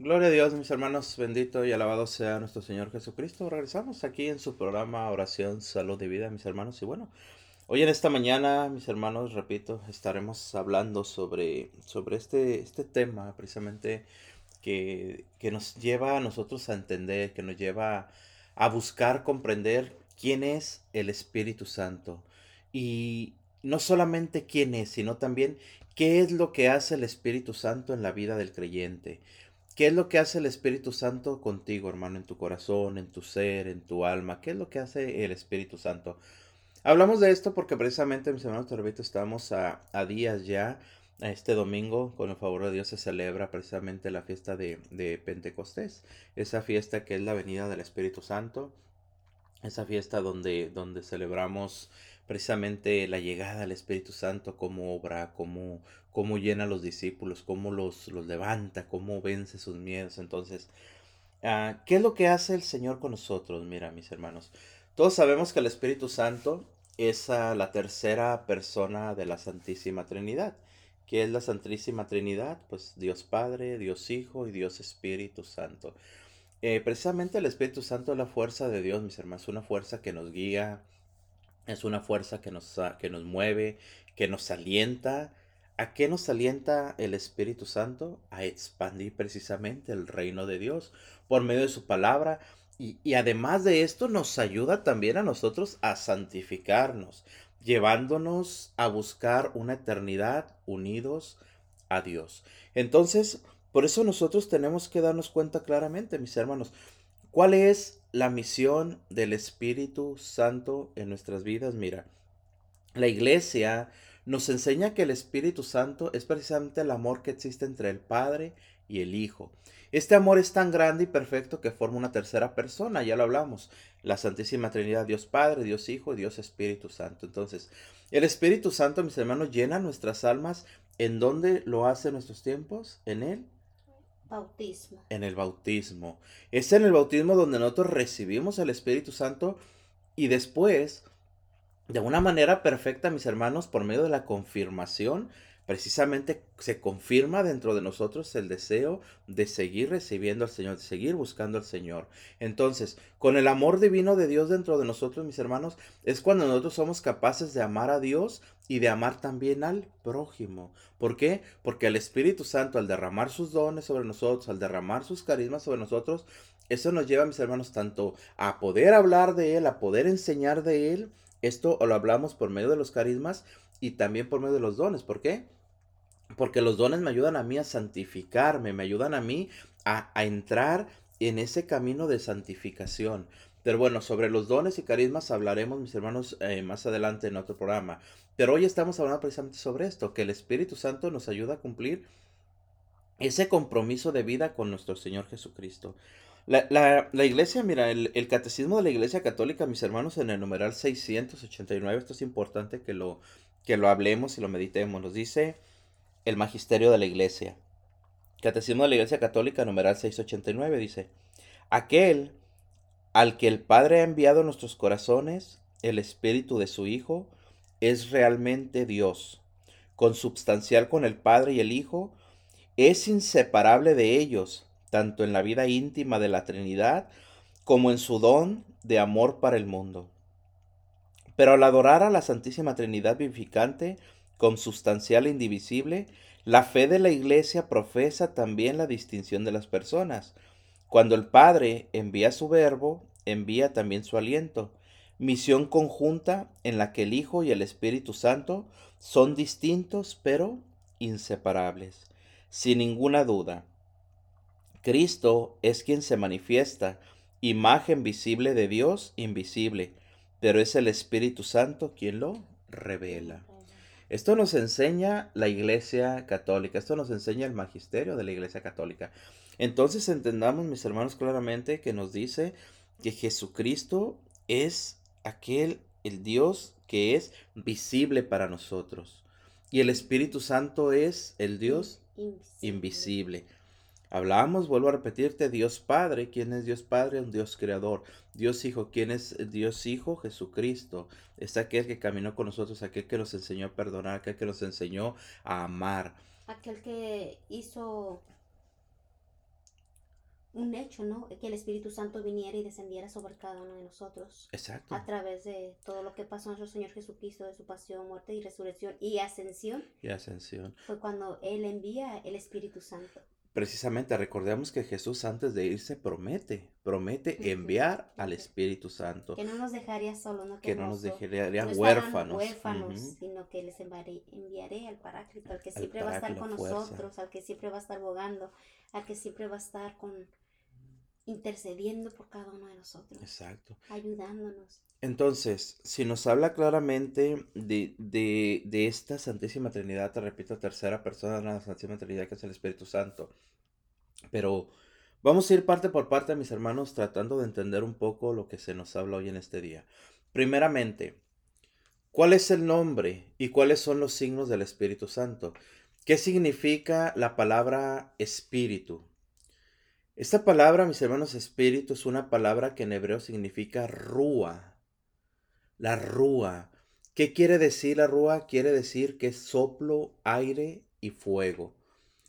Gloria a Dios, mis hermanos, bendito y alabado sea nuestro Señor Jesucristo. Regresamos aquí en su programa Oración, Salud y Vida, mis hermanos. Y bueno, hoy en esta mañana, mis hermanos, repito, estaremos hablando sobre, sobre este, este tema precisamente que, que nos lleva a nosotros a entender, que nos lleva a buscar comprender quién es el Espíritu Santo. Y no solamente quién es, sino también qué es lo que hace el Espíritu Santo en la vida del creyente. ¿Qué es lo que hace el Espíritu Santo contigo, hermano, en tu corazón, en tu ser, en tu alma? ¿Qué es lo que hace el Espíritu Santo? Hablamos de esto porque precisamente, mis hermanos, te estamos a, días ya. Este domingo, con el favor de Dios, se celebra precisamente la fiesta de, de Pentecostés. Esa fiesta que es la venida del Espíritu Santo. Esa fiesta donde, donde celebramos precisamente la llegada del Espíritu Santo, cómo obra, cómo, cómo llena a los discípulos, cómo los, los levanta, cómo vence sus miedos. Entonces, ah, ¿qué es lo que hace el Señor con nosotros? Mira, mis hermanos, todos sabemos que el Espíritu Santo es la tercera persona de la Santísima Trinidad. ¿Qué es la Santísima Trinidad? Pues Dios Padre, Dios Hijo y Dios Espíritu Santo. Eh, precisamente el Espíritu Santo es la fuerza de Dios, mis hermanos, una fuerza que nos guía, es una fuerza que nos, que nos mueve, que nos alienta. ¿A qué nos alienta el Espíritu Santo? A expandir precisamente el reino de Dios por medio de su palabra. Y, y además de esto nos ayuda también a nosotros a santificarnos, llevándonos a buscar una eternidad unidos a Dios. Entonces, por eso nosotros tenemos que darnos cuenta claramente, mis hermanos, ¿Cuál es la misión del Espíritu Santo en nuestras vidas? Mira, la iglesia nos enseña que el Espíritu Santo es precisamente el amor que existe entre el Padre y el Hijo. Este amor es tan grande y perfecto que forma una tercera persona, ya lo hablamos, la Santísima Trinidad, Dios Padre, Dios Hijo y Dios Espíritu Santo. Entonces, el Espíritu Santo, mis hermanos, llena nuestras almas. ¿En dónde lo hace en nuestros tiempos? En Él Bautismo. En el bautismo. Es en el bautismo donde nosotros recibimos el Espíritu Santo y después, de una manera perfecta, mis hermanos, por medio de la confirmación, precisamente se confirma dentro de nosotros el deseo de seguir recibiendo al Señor, de seguir buscando al Señor. Entonces, con el amor divino de Dios dentro de nosotros, mis hermanos, es cuando nosotros somos capaces de amar a Dios y de amar también al prójimo. ¿Por qué? Porque el Espíritu Santo, al derramar sus dones sobre nosotros, al derramar sus carismas sobre nosotros, eso nos lleva, mis hermanos, tanto a poder hablar de Él, a poder enseñar de Él. Esto lo hablamos por medio de los carismas y también por medio de los dones. ¿Por qué? Porque los dones me ayudan a mí a santificarme, me ayudan a mí a, entrar en ese camino de santificación. Pero bueno, sobre los dones y carismas hablaremos, mis hermanos, eh, más adelante en otro programa. Pero hoy estamos hablando precisamente sobre esto, que el Espíritu Santo nos ayuda a cumplir ese compromiso de vida con nuestro Señor Jesucristo. La, iglesia, mira, el, el, catecismo de la iglesia católica, mis hermanos, en el numeral 689, esto es importante que lo, que lo hablemos y lo meditemos. Nos dice el magisterio de la iglesia. Catecismo de la Iglesia Católica, numeral 689, dice, aquel al que el Padre ha enviado a nuestros corazones, el Espíritu de su Hijo, es realmente Dios, consubstancial con el Padre y el Hijo, es inseparable de ellos, tanto en la vida íntima de la Trinidad como en su don de amor para el mundo. Pero al adorar a la Santísima Trinidad vivificante, consubstancial e indivisible, la fe de la Iglesia profesa también la distinción de las personas. Cuando el Padre envía su verbo, envía también su aliento, misión conjunta en la que el Hijo y el Espíritu Santo son distintos pero inseparables. Sin ninguna duda, Cristo es quien se manifiesta, imagen visible de Dios invisible, pero es el Espíritu Santo quien lo revela. Esto nos enseña la Iglesia Católica, esto nos enseña el magisterio de la Iglesia Católica. Entonces entendamos, mis hermanos, claramente que nos dice que Jesucristo es aquel, el Dios que es visible para nosotros. Y el Espíritu Santo es el Dios invisible. Hablamos, vuelvo a repetirte, Dios Padre. ¿Quién es Dios Padre? Un Dios creador. Dios Hijo. ¿Quién es Dios Hijo? Jesucristo. Es aquel que caminó con nosotros, aquel que nos enseñó a perdonar, aquel que nos enseñó a amar. Aquel que hizo un hecho, ¿no? Que el Espíritu Santo viniera y descendiera sobre cada uno de nosotros. Exacto. A través de todo lo que pasó nuestro Señor Jesucristo, de su pasión, muerte y resurrección y ascensión. Y ascensión. Fue cuando Él envía el Espíritu Santo. Precisamente, recordemos que Jesús antes de irse promete, promete enviar al Espíritu Santo. Que no nos dejaría solos, ¿no? Que, no nos dejaría huérfanos. huérfanos sino que les enviaré, enviaré al Paráclito, al que siempre va a estar con nosotros, al que siempre va a estar bogando, al que siempre va a estar con intercediendo por cada uno de nosotros. Exacto. Ayudándonos. Entonces, si nos habla claramente de, de, de, esta Santísima Trinidad, te repito, tercera persona de la Santísima Trinidad, que es el Espíritu Santo, pero vamos a ir parte por parte, mis hermanos, tratando de entender un poco lo que se nos habla hoy en este día. Primeramente, ¿cuál es el nombre y cuáles son los signos del Espíritu Santo? ¿Qué significa la palabra espíritu? Esta palabra, mis hermanos, espíritu es una palabra que en hebreo significa rúa la rúa. ¿Qué quiere decir la rúa? Quiere decir que es soplo, aire y fuego.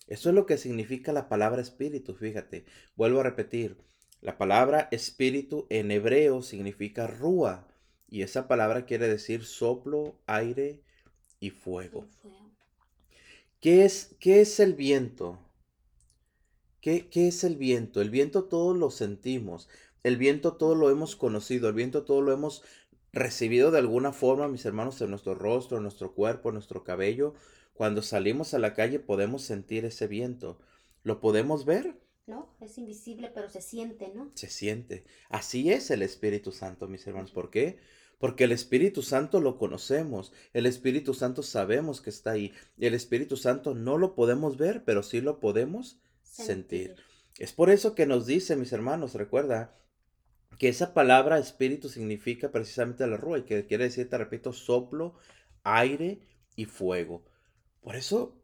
Eso es lo que significa la palabra espíritu, fíjate. Vuelvo a repetir. La palabra espíritu en hebreo significa rúa. Y esa palabra quiere decir soplo, aire y fuego. ¿Qué es, qué es el viento? ¿Qué, ¿Qué es el viento? El viento todos lo sentimos. El viento todo lo hemos conocido. El viento todo lo hemos recibido de alguna forma, mis hermanos, en nuestro rostro, en nuestro cuerpo, en nuestro cabello. Cuando salimos a la calle podemos sentir ese viento. ¿Lo podemos ver? No, es invisible, pero se siente, ¿no? Se siente. Así es el Espíritu Santo, mis hermanos. ¿Por qué? Porque el Espíritu Santo lo conocemos, el Espíritu Santo sabemos que está ahí. El Espíritu Santo no lo podemos ver, pero sí lo podemos sentir. Es por eso que nos dice, mis hermanos, recuerda, que esa palabra espíritu significa precisamente la rúa y que quiere decir, te repito, soplo, aire y fuego. Por eso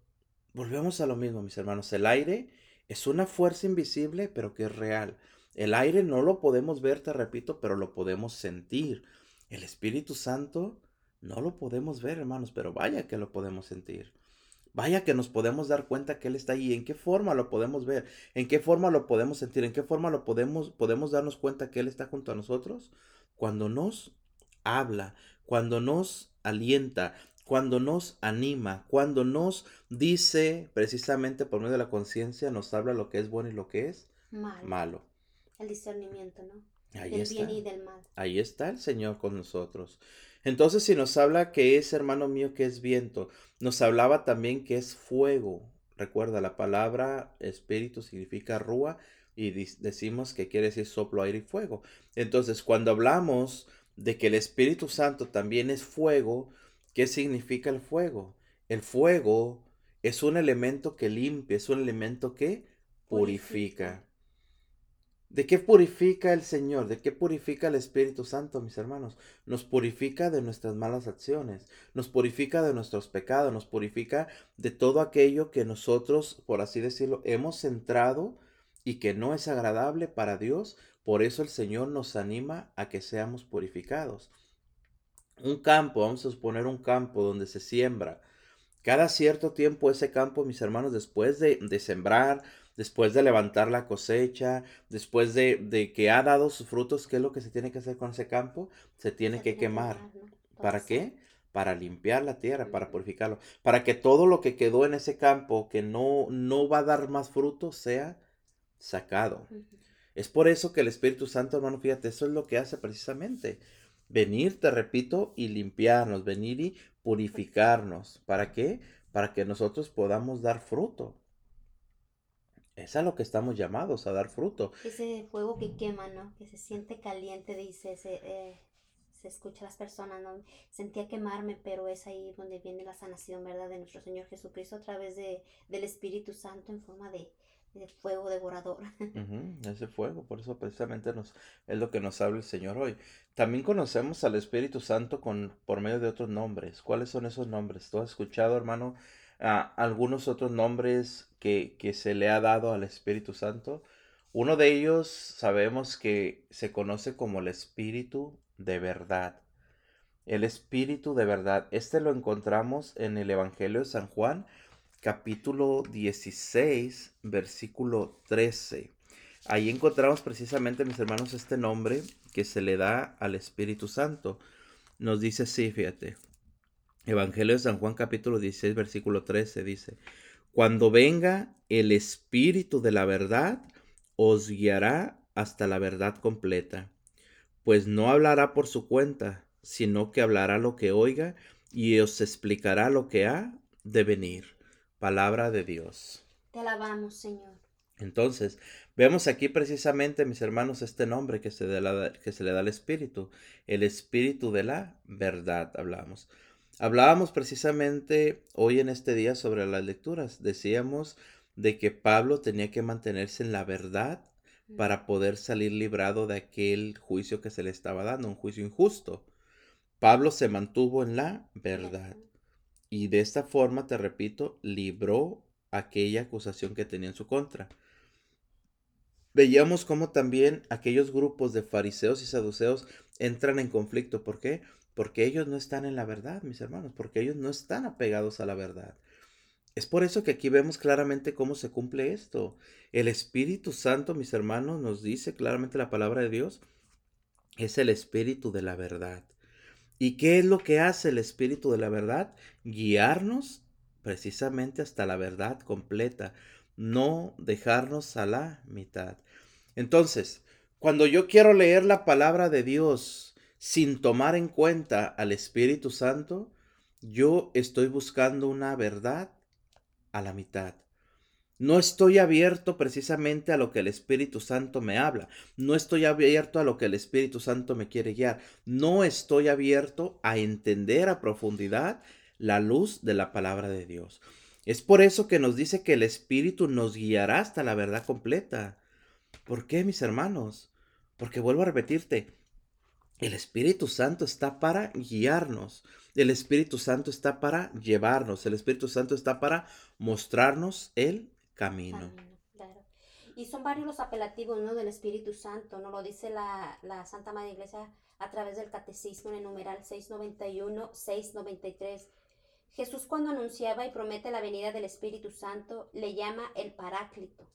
volvemos a lo mismo, mis hermanos. El aire es una fuerza invisible, pero que es real. El aire no lo podemos ver, te repito, pero lo podemos sentir. El Espíritu Santo no lo podemos ver, hermanos, pero vaya que lo podemos sentir. Vaya que nos podemos dar cuenta que Él está ahí. ¿En qué forma lo podemos ver? ¿En qué forma lo podemos sentir? ¿En qué forma lo podemos, podemos darnos cuenta que Él está junto a nosotros? Cuando nos habla, cuando nos alienta, cuando nos anima, cuando nos dice precisamente por medio de la conciencia, nos habla lo que es bueno y lo que es malo. El discernimiento, ¿no? Ahí del bien y del mal. Ahí está el Señor con nosotros. Entonces, si nos habla que es, hermano mío, que es viento, nos hablaba también que es fuego. Recuerda, la palabra espíritu significa rúa y decimos que quiere decir soplo, aire y fuego. Entonces, cuando hablamos de que el Espíritu Santo también es fuego, ¿qué significa el fuego? El fuego es un elemento que limpia, es un elemento que purifica. ¿De qué purifica el Señor? ¿De qué purifica el Espíritu Santo, mis hermanos? Nos purifica de nuestras malas acciones, nos purifica de nuestros pecados, nos purifica de todo aquello que nosotros, por así decirlo, hemos centrado y que no es agradable para Dios. Por eso el Señor nos anima a que seamos purificados. Un campo, vamos a suponer un campo donde se siembra. Cada cierto tiempo ese campo, mis hermanos, después de, de sembrar, después de levantar la cosecha, después de, que ha dado sus frutos, ¿qué es lo que se tiene que hacer con ese campo? Se tiene que quemar. ¿Para qué? Para limpiar la tierra, para purificarlo, para que todo lo que quedó en ese campo que no, no va a dar más frutos sea sacado. Es por eso que el Espíritu Santo, hermano, fíjate, eso es lo que hace precisamente. Venir, te repito, y limpiarnos, venir y purificarnos. ¿Para qué? Para que nosotros podamos dar fruto. Es a lo que estamos llamados, a dar fruto. Ese fuego que quema, ¿no? Que se siente caliente, dice, se, eh, se escucha a las personas, ¿no? Sentía quemarme, pero es ahí donde viene la sanación, ¿verdad? De nuestro Señor Jesucristo a través de, del Espíritu Santo en forma de, de fuego devorador. ese fuego, por eso precisamente nos, es lo que nos habla el Señor hoy. También conocemos al Espíritu Santo con, por medio de otros nombres. ¿Cuáles son esos nombres? ¿Tú has escuchado, hermano? algunos otros nombres que, que se le ha dado al Espíritu Santo. Uno de ellos sabemos que se conoce como el Espíritu de verdad. El Espíritu de verdad. Este lo encontramos en el Evangelio de San Juan, capítulo 16, versículo 13. ahí encontramos precisamente, mis hermanos, este nombre que se le da al Espíritu Santo. Nos dice así, fíjate. Evangelio de San Juan capítulo 16, versículo 13 dice, Cuando venga el Espíritu de la verdad, os guiará hasta la verdad completa, pues no hablará por su cuenta, sino que hablará lo que oiga y os explicará lo que ha de venir. Palabra de Dios. Te alabamos, Señor. Entonces, vemos aquí precisamente, mis hermanos, este nombre que se, que se le da al Espíritu, el Espíritu de la verdad, hablamos. Hablábamos precisamente hoy en este día sobre las lecturas. Decíamos de que Pablo tenía que mantenerse en la verdad para poder salir librado de aquel juicio que se le estaba dando, un juicio injusto. Pablo se mantuvo en la verdad y de esta forma, te repito, libró aquella acusación que tenía en su contra. Veíamos cómo también aquellos grupos de fariseos y saduceos entran en conflicto. ¿Por qué? Porque ellos no están en la verdad, mis hermanos, porque ellos no están apegados a la verdad. Es por eso que aquí vemos claramente cómo se cumple esto. El Espíritu Santo, mis hermanos, nos dice claramente la palabra de Dios, es el Espíritu de la verdad. ¿Y qué es lo que hace el Espíritu de la verdad? Guiarnos precisamente hasta la verdad completa, no dejarnos a la mitad. Entonces, cuando yo quiero leer la palabra de Dios sin tomar en cuenta al Espíritu Santo, yo estoy buscando una verdad a la mitad. No estoy abierto precisamente a lo que el Espíritu Santo me habla. No estoy abierto a lo que el Espíritu Santo me quiere guiar. No estoy abierto a entender a profundidad la luz de la palabra de Dios. Es por eso que nos dice que el Espíritu nos guiará hasta la verdad completa. ¿Por qué, mis hermanos? Porque vuelvo a repetirte, el Espíritu Santo está para guiarnos. El Espíritu Santo está para llevarnos. El Espíritu Santo está para mostrarnos el camino. Y son varios los apelativos del Espíritu Santo, ¿no? Lo dice la, la Santa Madre Iglesia a través del Catecismo en el numeral 691, 693. Jesús cuando anunciaba y promete la venida del Espíritu Santo, le llama el Paráclito,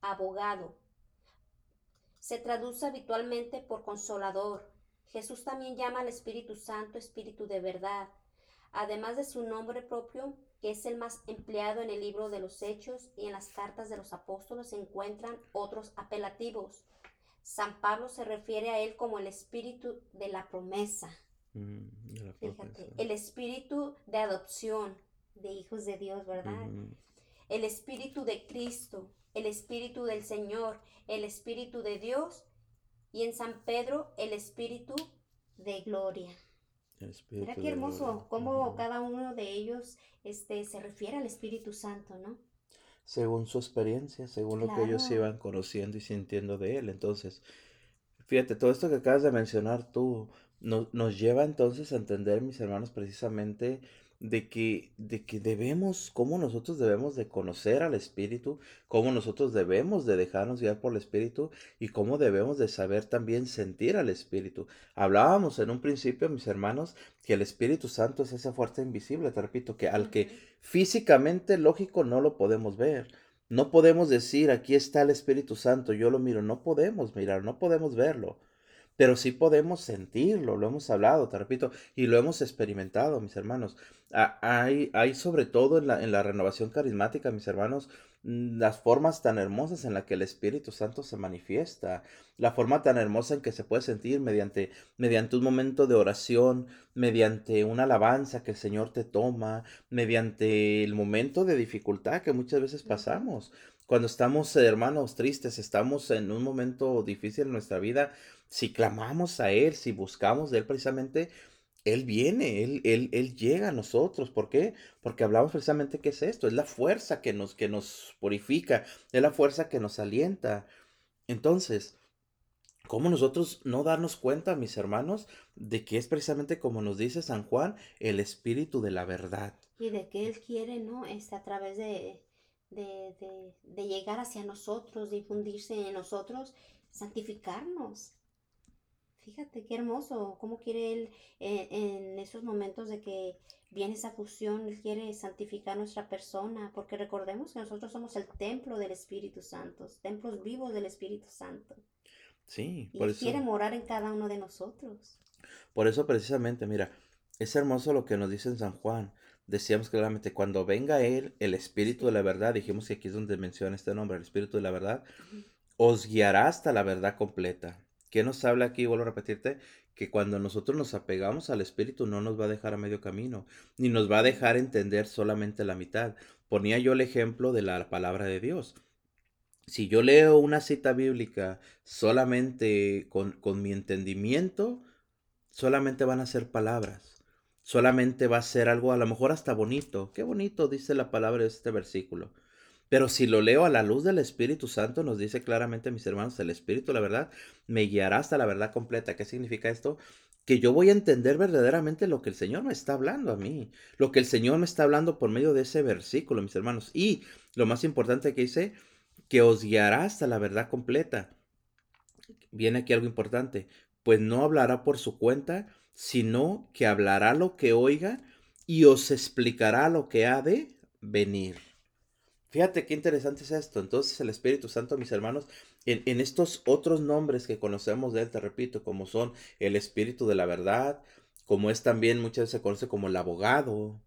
abogado, se traduce habitualmente por consolador. Jesús también llama al Espíritu Santo Espíritu de verdad, además de su nombre propio, que es el más empleado en el libro de los Hechos y en las cartas de los apóstoles se encuentran otros apelativos. San Pablo se refiere a él como el Espíritu de la promesa. Mm, Fíjate, el Espíritu de adopción de hijos de Dios, ¿verdad? El Espíritu de Cristo, el Espíritu del Señor, el Espíritu de Dios y en San Pedro el Espíritu de gloria. Mira qué hermoso cómo cada uno de ellos este, se refiere al Espíritu Santo, ¿no? Según su experiencia, según lo que ellos iban conociendo y sintiendo de él. Entonces, fíjate, todo esto que acabas de mencionar tú nos lleva entonces a entender, mis hermanos, precisamente de que, de que debemos, cómo nosotros debemos de conocer al Espíritu, cómo nosotros debemos de dejarnos guiar por el Espíritu y cómo debemos de saber también sentir al Espíritu. Hablábamos en un principio, mis hermanos, que el Espíritu Santo es esa fuerza invisible, te repito, que al que físicamente, lógico, no lo podemos ver. No podemos decir, aquí está el Espíritu Santo, yo lo miro, no podemos mirar, no podemos verlo pero sí podemos sentirlo, lo hemos hablado, te repito, y lo hemos experimentado, mis hermanos. Hay, hay sobre todo en la, en la renovación carismática, mis hermanos, mm, las formas tan hermosas en las que el Espíritu Santo se manifiesta, la forma tan hermosa en que se puede sentir mediante, mediante un momento de oración, mediante una alabanza que el Señor te toma, mediante el momento de dificultad que muchas veces pasamos. Cuando estamos, hermanos, tristes, estamos en un momento difícil en nuestra vida, si clamamos a Él, si buscamos de Él precisamente, Él viene, Él, Él, Él llega a nosotros. ¿Por qué? Porque hablamos precisamente qué es esto, es la fuerza que nos, que nos purifica, es la fuerza que nos alienta. Entonces, ¿Cómo nosotros no darnos cuenta, mis hermanos, de que es precisamente como nos dice San Juan, el espíritu de la verdad? Y de que Él quiere, ¿no? Este, a través de, de, de, de llegar hacia nosotros, difundirse en nosotros, santificarnos. Fíjate qué hermoso, cómo quiere Él eh, en esos momentos de que viene esa fusión, Él quiere santificar nuestra persona, porque recordemos que nosotros somos el templo del Espíritu Santo, templos vivos del Espíritu Santo. Sí, por y quiere morar en cada uno de nosotros. Por eso precisamente, mira, es hermoso lo que nos dice en San Juan. Decíamos claramente, cuando venga Él, el Espíritu de la verdad, dijimos que aquí es donde menciona este nombre, el Espíritu de la verdad, os guiará hasta la verdad completa. ¿Qué nos habla aquí? Vuelvo a repetirte, que cuando nosotros nos apegamos al Espíritu no nos va a dejar a medio camino, ni nos va a dejar entender solamente la mitad. Ponía yo el ejemplo de la palabra de Dios. Si yo leo una cita bíblica solamente con, con mi entendimiento, solamente van a ser palabras. Solamente va a ser algo a lo mejor hasta bonito. Qué bonito dice la palabra de este versículo. Pero si lo leo a la luz del Espíritu Santo, nos dice claramente, mis hermanos, el Espíritu, la verdad, me guiará hasta la verdad completa. ¿Qué significa esto? Que yo voy a entender verdaderamente lo que el Señor me está hablando a mí, lo que el Señor me está hablando por medio de ese versículo, mis hermanos. Y lo más importante que dice, que os guiará hasta la verdad completa. Viene aquí algo importante, pues no hablará por su cuenta, sino que hablará lo que oiga y os explicará lo que ha de venir. Fíjate qué interesante es esto. Entonces el Espíritu Santo, mis hermanos, en, estos otros nombres que conocemos de él, te repito, como son el Espíritu de la verdad, como es también muchas veces se conoce como el abogado,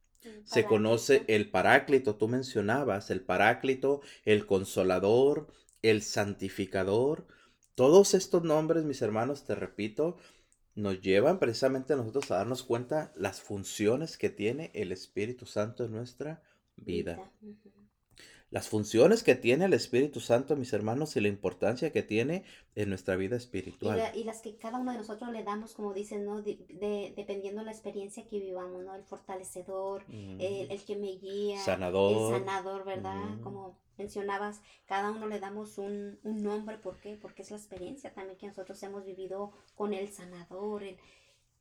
se conoce el paráclito, tú mencionabas, el paráclito, el consolador, el santificador. Todos estos nombres, mis hermanos, te repito, nos llevan precisamente a nosotros a darnos cuenta las funciones que tiene el Espíritu Santo en nuestra vida las funciones que tiene el Espíritu Santo, mis hermanos, y la importancia que tiene en nuestra vida espiritual. Y, las que cada uno de nosotros le damos, como dicen, ¿no? De, dependiendo de la experiencia que vivamos, ¿no? El fortalecedor, el, que me guía, sanador. el sanador, ¿verdad? Como mencionabas, cada uno le damos un, un, nombre, ¿por qué? Porque es la experiencia también que nosotros hemos vivido con el sanador, el,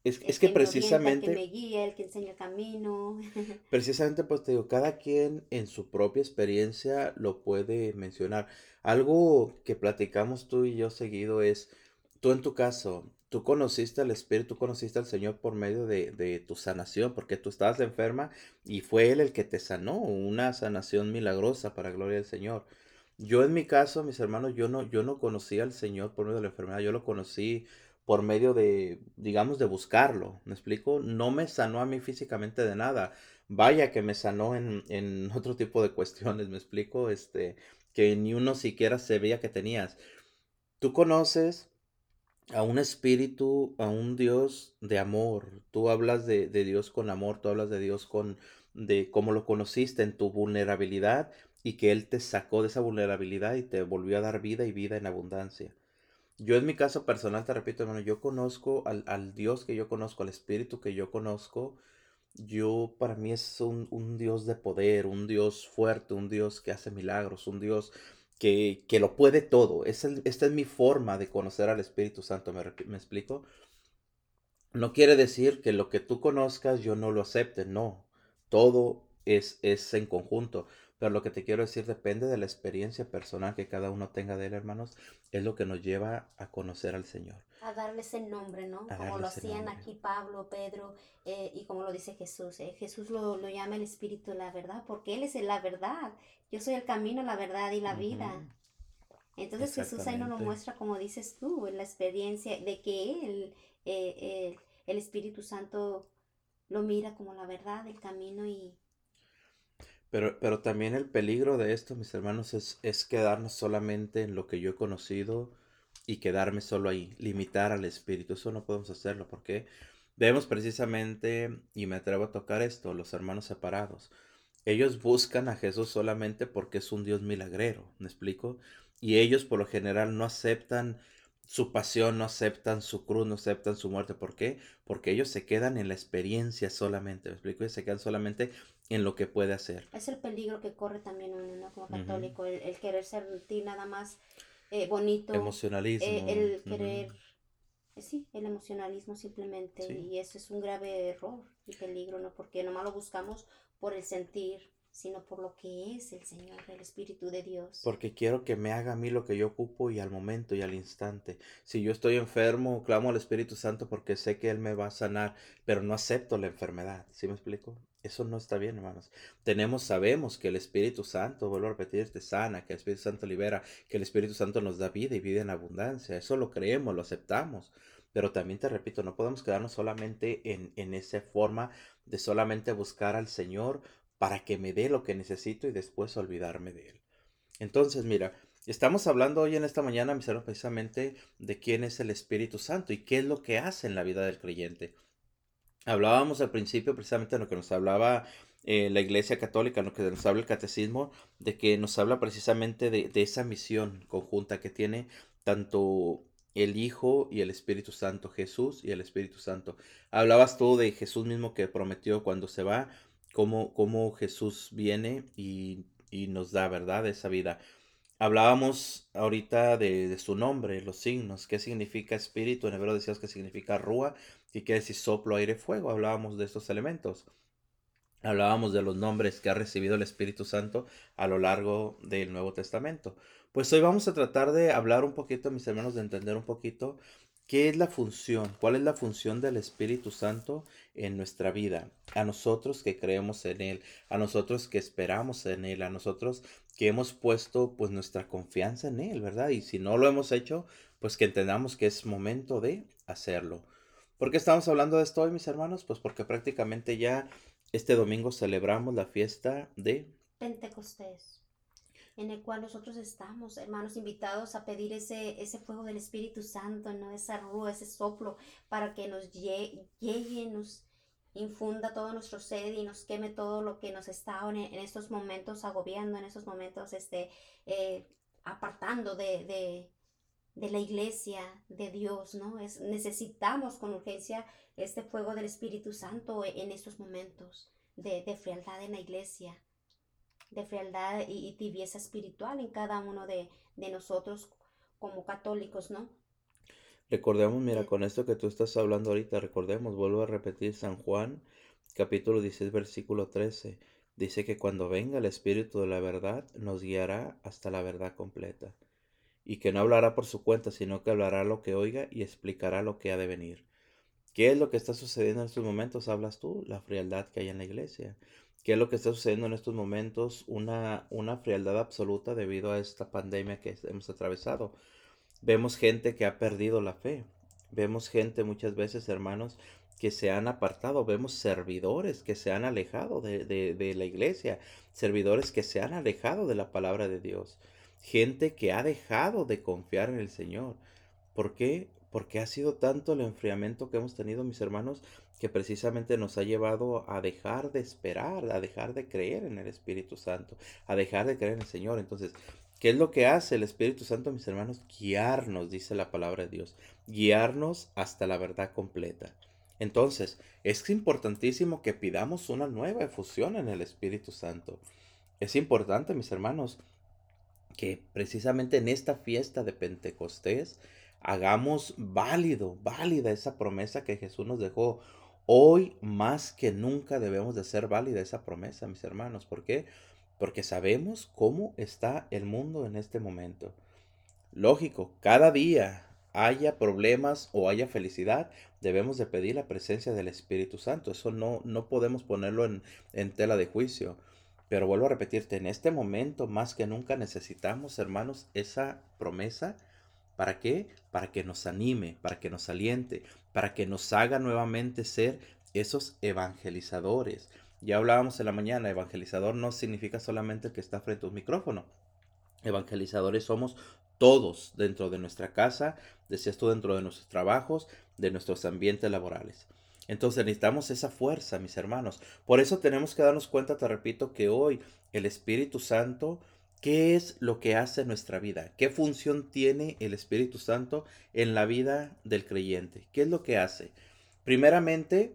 es, que, precisamente... el que me guía, el que enseña el camino. precisamente, pues te digo, cada quien en su propia experiencia lo puede mencionar. Algo que platicamos tú y yo seguido es, tú en tu caso, tú conociste al Espíritu, tú conociste al Señor por medio de, de, tu sanación, porque tú estabas enferma y fue Él el que te sanó, una sanación milagrosa para gloria del Señor. Yo en mi caso, mis hermanos, yo no, yo no conocí al Señor por medio de la enfermedad, yo lo conocí por medio de, digamos, de buscarlo. ¿Me explico? No me sanó a mí físicamente de nada. Vaya que me sanó en, en otro tipo de cuestiones, ¿me explico? Este, que ni uno siquiera se veía que tenías. Tú conoces a un espíritu, a un Dios de amor. Tú hablas de, de, Dios con amor, tú hablas de Dios con, de cómo lo conociste en tu vulnerabilidad y que Él te sacó de esa vulnerabilidad y te volvió a dar vida y vida en abundancia. Yo en mi caso personal, te repito, hermano, yo conozco al, al, Dios que yo conozco, al Espíritu que yo conozco. Yo, para mí es un, un, Dios de poder, un Dios fuerte, un Dios que hace milagros, un Dios que, que lo puede todo. Es esta es mi forma de conocer al Espíritu Santo, ¿me, ¿me explico? No quiere decir que lo que tú conozcas yo no lo acepte, no. Todo es, es en conjunto. Pero lo que te quiero decir depende de la experiencia personal que cada uno tenga de él, hermanos, es lo que nos lleva a conocer al Señor. A darle ese nombre, ¿no? como lo hacían aquí Pablo, Pedro, eh, y como lo dice Jesús. Eh, Jesús lo, llama el Espíritu de la verdad, porque Él es la verdad. Yo soy el camino, la verdad y la vida. Entonces Jesús ahí nos lo muestra, como dices tú, en la experiencia de que Él, eh, el Espíritu Santo, lo mira como la verdad, el camino y pero, pero también el peligro de esto, mis hermanos, es, es quedarnos solamente en lo que yo he conocido y quedarme solo ahí, limitar al espíritu. Eso no podemos hacerlo porque vemos precisamente, y me atrevo a tocar esto, los hermanos separados. Ellos buscan a Jesús solamente porque es un Dios milagrero, ¿me explico? Y ellos por lo general no aceptan su pasión, no aceptan su cruz, no aceptan su muerte. ¿Por qué? Porque ellos se quedan en la experiencia solamente, ¿me explico? Y se quedan solamente en lo que puede hacer. Es el peligro que corre también uno como católico, el, querer sentir nada más eh, bonito. Emocionalismo. Eh, el querer, eh, sí, el emocionalismo simplemente. Y eso es un grave error y peligro, ¿no? Porque nomás lo buscamos por el sentir sino por lo que es el Señor, el Espíritu de Dios. Porque quiero que me haga a mí lo que yo ocupo y al momento y al instante. Si yo estoy enfermo, clamo al Espíritu Santo porque sé que Él me va a sanar, pero no acepto la enfermedad. ¿Sí me explico? Eso no está bien, hermanos. Tenemos, sabemos que el Espíritu Santo, vuelvo a repetir, te sana, que el Espíritu Santo libera, que el Espíritu Santo nos da vida y vida en abundancia. Eso lo creemos, lo aceptamos. Pero también te repito, no podemos quedarnos solamente en, en esa forma de solamente buscar al Señor para que me dé lo que necesito y después olvidarme de Él. Entonces, mira, estamos hablando hoy en esta mañana, mis hermanos, precisamente de quién es el Espíritu Santo y qué es lo que hace en la vida del creyente. Hablábamos al principio precisamente de lo que nos hablaba eh, la Iglesia Católica, lo que nos habla el Catecismo, de que nos habla precisamente de, de esa misión conjunta que tiene tanto el Hijo y el Espíritu Santo, Jesús y el Espíritu Santo. Hablabas tú de Jesús mismo que prometió cuando se va, cómo, Jesús viene y, nos da, ¿verdad?, esa vida. Hablábamos ahorita de, su nombre, los signos, qué significa espíritu, en hebreo decías que significa rúa, qué decir soplo, aire, fuego. Hablábamos de estos elementos. Hablábamos de los nombres que ha recibido el Espíritu Santo a lo largo del Nuevo Testamento. Pues hoy vamos a tratar de hablar un poquito, mis hermanos, de entender un poquito ¿Qué es la función? ¿Cuál es la función del Espíritu Santo en nuestra vida? A nosotros que creemos en Él, a nosotros que esperamos en Él, a nosotros que hemos puesto pues nuestra confianza en Él, ¿verdad? Y si no lo hemos hecho, pues que entendamos que es momento de hacerlo. ¿Por qué estamos hablando de esto hoy, mis hermanos? Pues porque prácticamente ya este domingo celebramos la fiesta de Pentecostés en el cual nosotros estamos, hermanos, invitados a pedir ese, ese fuego del Espíritu Santo, ¿no? Esa rúa, ese soplo, para que nos llegue, nos infunda todo nuestro sed y nos queme todo lo que nos está en, estos momentos agobiando, en estos momentos este, eh, apartando de, la iglesia de Dios, ¿no? Es, necesitamos con urgencia este fuego del Espíritu Santo en estos momentos de, de frialdad en la iglesia de frialdad y, tibieza espiritual en cada uno de, nosotros como católicos, ¿no? Recordemos, mira, con esto que tú estás hablando ahorita, recordemos, vuelvo a repetir San Juan, capítulo 16, versículo 13. Dice que cuando venga el Espíritu de la verdad, nos guiará hasta la verdad completa. Y que no hablará por su cuenta, sino que hablará lo que oiga y explicará lo que ha de venir. ¿Qué es lo que está sucediendo en estos momentos? Hablas tú, la frialdad que hay en la iglesia. ¿Qué es lo que está sucediendo en estos momentos? Una, una frialdad absoluta debido a esta pandemia que hemos atravesado. Vemos gente que ha perdido la fe. Vemos gente muchas veces, hermanos, que se han apartado. Vemos servidores que se han alejado de, de, la iglesia. Servidores que se han alejado de la palabra de Dios. Gente que ha dejado de confiar en el Señor. ¿Por qué? Porque ha sido tanto el enfriamiento que hemos tenido, mis hermanos, que precisamente nos ha llevado a dejar de esperar, a dejar de creer en el Espíritu Santo, a dejar de creer en el Señor. Entonces, ¿qué es lo que hace el Espíritu Santo, mis hermanos? Guiarnos, dice la palabra de Dios, guiarnos hasta la verdad completa. Entonces, es importantísimo que pidamos una nueva efusión en el Espíritu Santo. Es importante, mis hermanos, que precisamente en esta fiesta de Pentecostés hagamos válido, válida esa promesa que Jesús nos dejó. Hoy más que nunca debemos de hacer válida esa promesa, mis hermanos. ¿Por qué? Porque sabemos cómo está el mundo en este momento. Lógico, cada día haya problemas o haya felicidad, debemos de pedir la presencia del Espíritu Santo. Eso no, no podemos ponerlo en, en tela de juicio. Pero vuelvo a repetirte, en este momento más que nunca necesitamos, hermanos, esa promesa. ¿Para qué? Para que nos anime, para que nos aliente, para que nos haga nuevamente ser esos evangelizadores. Ya hablábamos en la mañana, evangelizador no significa solamente el que está frente a un micrófono. Evangelizadores somos todos dentro de nuestra casa, decías tú, dentro de nuestros trabajos, de nuestros ambientes laborales. Entonces necesitamos esa fuerza, mis hermanos. Por eso tenemos que darnos cuenta, te repito, que hoy el Espíritu Santo ¿Qué es lo que hace nuestra vida? ¿Qué función tiene el Espíritu Santo en la vida del creyente? ¿Qué es lo que hace? Primeramente,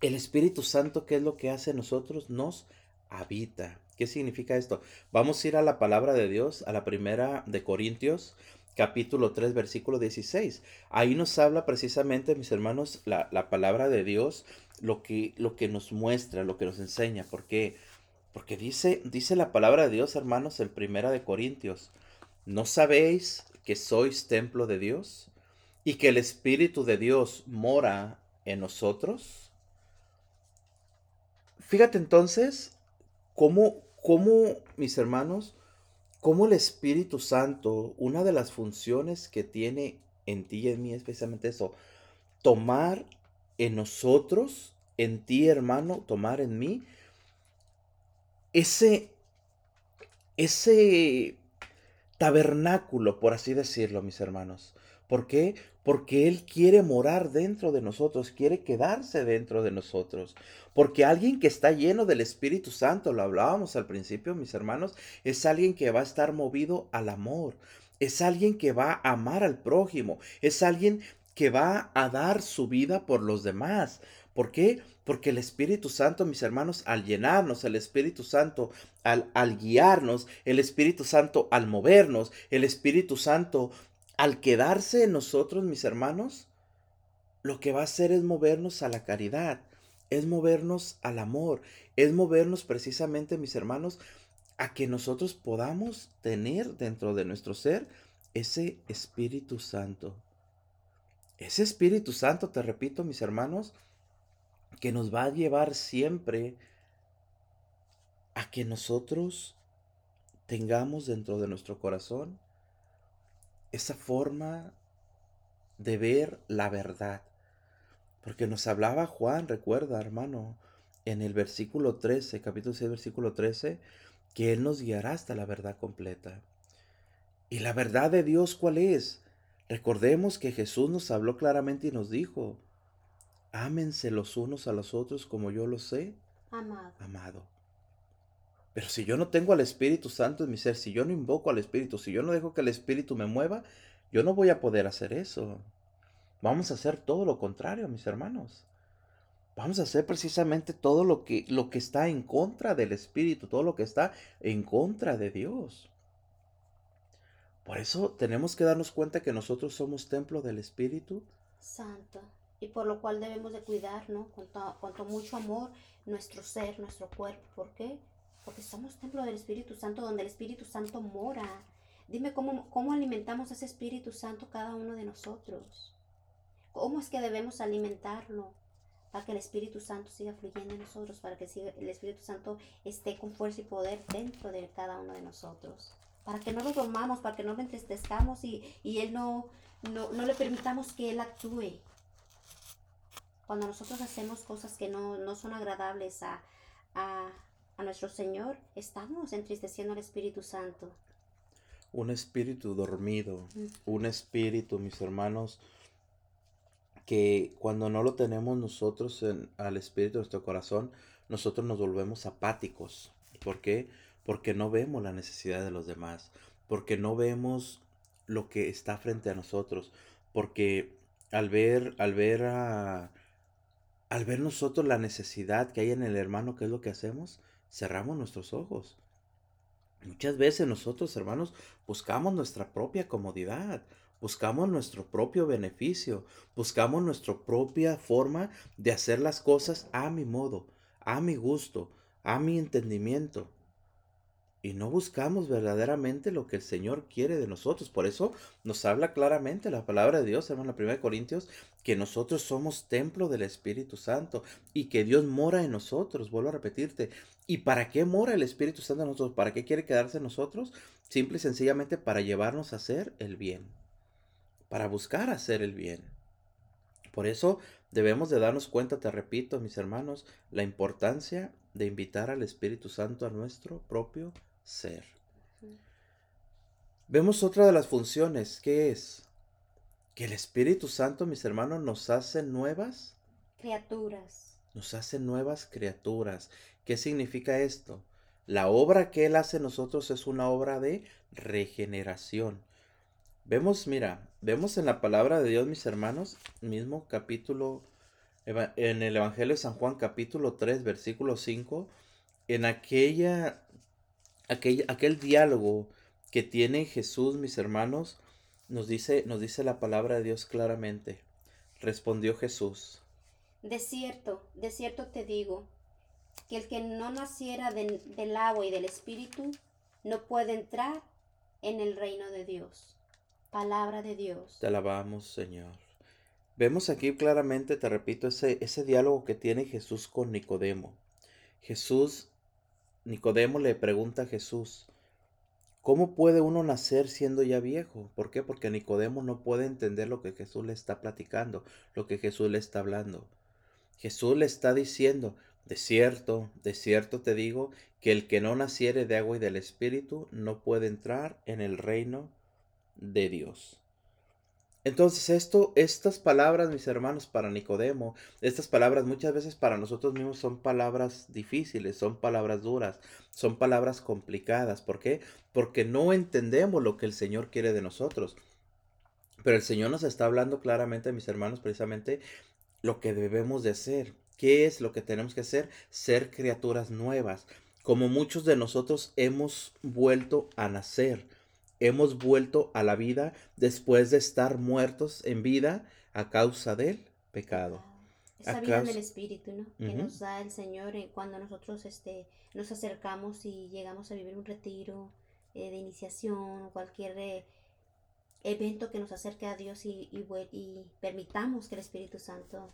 el Espíritu Santo, ¿qué es lo que hace nosotros? Nos habita. ¿Qué significa esto? Vamos a ir a la palabra de Dios, a la primera de Corintios, capítulo 3, versículo 16. Ahí nos habla precisamente, mis hermanos, la, la palabra de Dios, lo que, lo que nos muestra, lo que nos enseña. ¿Por qué? Porque dice, dice la palabra de Dios, hermanos, en Primera de Corintios, ¿no sabéis que sois templo de Dios y que el Espíritu de Dios mora en nosotros? Fíjate entonces cómo, cómo mis hermanos, cómo el Espíritu Santo, una de las funciones que tiene en ti y en mí es precisamente eso, tomar en nosotros, en ti hermano, tomar en mí, ese, ese tabernáculo, por así decirlo, mis hermanos. ¿Por qué? Porque Él quiere morar dentro de nosotros, quiere quedarse dentro de nosotros. Porque alguien que está lleno del Espíritu Santo, lo hablábamos al principio, mis hermanos, es alguien que va a estar movido al amor. Es alguien que va a amar al prójimo. Es alguien que va a dar su vida por los demás. ¿Por qué? Porque el Espíritu Santo, mis hermanos, al llenarnos, el Espíritu Santo al, al guiarnos, el Espíritu Santo al movernos, el Espíritu Santo al quedarse en nosotros, mis hermanos, lo que va a hacer es movernos a la caridad, es movernos al amor, es movernos precisamente, mis hermanos, a que nosotros podamos tener dentro de nuestro ser ese Espíritu Santo. Ese Espíritu Santo, te repito, mis hermanos, que nos va a llevar siempre a que nosotros tengamos dentro de nuestro corazón esa forma de ver la verdad. Porque nos hablaba Juan, recuerda, hermano, en el versículo 13, capítulo 6, versículo 13, que Él nos guiará hasta la verdad completa. ¿Y la verdad de Dios cuál es? Recordemos que Jesús nos habló claramente y nos dijo, ámense los unos a los otros como yo los he amado. amado. Pero si yo no tengo al Espíritu Santo en mi ser, si yo no invoco al Espíritu, si yo no dejo que el Espíritu me mueva, yo no voy a poder hacer eso. Vamos a hacer todo lo contrario, mis hermanos. Vamos a hacer precisamente todo lo que, lo que está en contra del Espíritu, todo lo que está en contra de Dios. Por eso tenemos que darnos cuenta que nosotros somos templo del Espíritu Santo. Y por lo cual debemos de cuidar, ¿no? Con, mucho amor nuestro ser, nuestro cuerpo. ¿Por qué? Porque somos templo del Espíritu Santo, donde el Espíritu Santo mora. Dime cómo, cómo alimentamos ese Espíritu Santo cada uno de nosotros. ¿Cómo es que debemos alimentarlo? Para que el Espíritu Santo siga fluyendo en nosotros, para que el Espíritu Santo esté con fuerza y poder dentro de cada uno de nosotros. Para que no lo dormamos, para que no lo entristezcamos y, Él no, no, le permitamos que Él actúe. Cuando nosotros hacemos cosas que no, son agradables a, a, a nuestro Señor, estamos entristeciendo al Espíritu Santo. Un espíritu dormido, un espíritu, mis hermanos, que cuando no lo tenemos nosotros en, al espíritu de nuestro corazón, nosotros nos volvemos apáticos. ¿Por qué? Porque no vemos la necesidad de los demás, porque no vemos lo que está frente a nosotros, porque al ver, al ver a, al ver nosotros la necesidad que hay en el hermano, ¿qué es lo que hacemos? Cerramos nuestros ojos. Muchas veces nosotros, hermanos, buscamos nuestra propia comodidad, buscamos nuestro propio beneficio, buscamos nuestra propia forma de hacer las cosas a mi modo, a mi gusto, a mi entendimiento. Y no buscamos verdaderamente lo que el Señor quiere de nosotros. Por eso nos habla claramente la palabra de Dios, hermano, la 1 Corintios, que nosotros somos templo del Espíritu Santo y que Dios mora en nosotros. Vuelvo a repetirte. ¿Y para qué mora el Espíritu Santo en nosotros? ¿Para qué quiere quedarse en nosotros? Simple y sencillamente para llevarnos a hacer el bien. Para buscar hacer el bien. Por eso debemos de darnos cuenta, te repito, mis hermanos, la importancia de invitar al Espíritu Santo a nuestro propio ser. Vemos otra de las funciones, ¿qué es? Que el Espíritu Santo, mis hermanos, nos hace nuevas criaturas. Nos hace nuevas criaturas. ¿Qué significa esto? La obra que Él hace en nosotros es una obra de regeneración. Vemos, mira, vemos en la palabra de Dios, mis hermanos, mismo capítulo, en el Evangelio de San Juan, capítulo 3, versículo 5, en aquella aquel, diálogo que tiene Jesús, mis hermanos, nos dice, nos dice la palabra de Dios claramente. Respondió Jesús. De cierto, de cierto te digo, que el que no naciera del agua y del espíritu no puede entrar en el reino de Dios. Palabra de Dios. Te alabamos, Señor. Vemos aquí claramente, te repito, ese, ese diálogo que tiene Jesús con Nicodemo. Jesús, Nicodemo le pregunta a Jesús, ¿cómo puede uno nacer siendo ya viejo? ¿Por qué? Porque Nicodemo no puede entender lo que Jesús le está platicando, lo que Jesús le está hablando. Jesús le está diciendo, de cierto, de cierto te digo, que el que no naciere de agua y del Espíritu no puede entrar en el reino de Dios. Entonces esto, estas palabras, mis hermanos, para Nicodemo, estas palabras muchas veces para nosotros mismos son palabras difíciles, son palabras duras, son palabras complicadas. ¿Por qué? Porque no entendemos lo que el Señor quiere de nosotros. Pero el Señor nos está hablando claramente, mis hermanos, precisamente lo que debemos de hacer. ¿Qué es lo que tenemos que hacer? Ser criaturas nuevas. Como muchos de nosotros hemos vuelto a nacer hemos vuelto a la vida después de estar muertos en vida a causa del pecado. Esa vida del Espíritu, ¿no? Que nos da el Señor eh, cuando nosotros este, nos acercamos y llegamos a vivir un retiro eh, de iniciación, cualquier eh, evento que nos acerque a Dios y, y, permitamos que el Espíritu Santo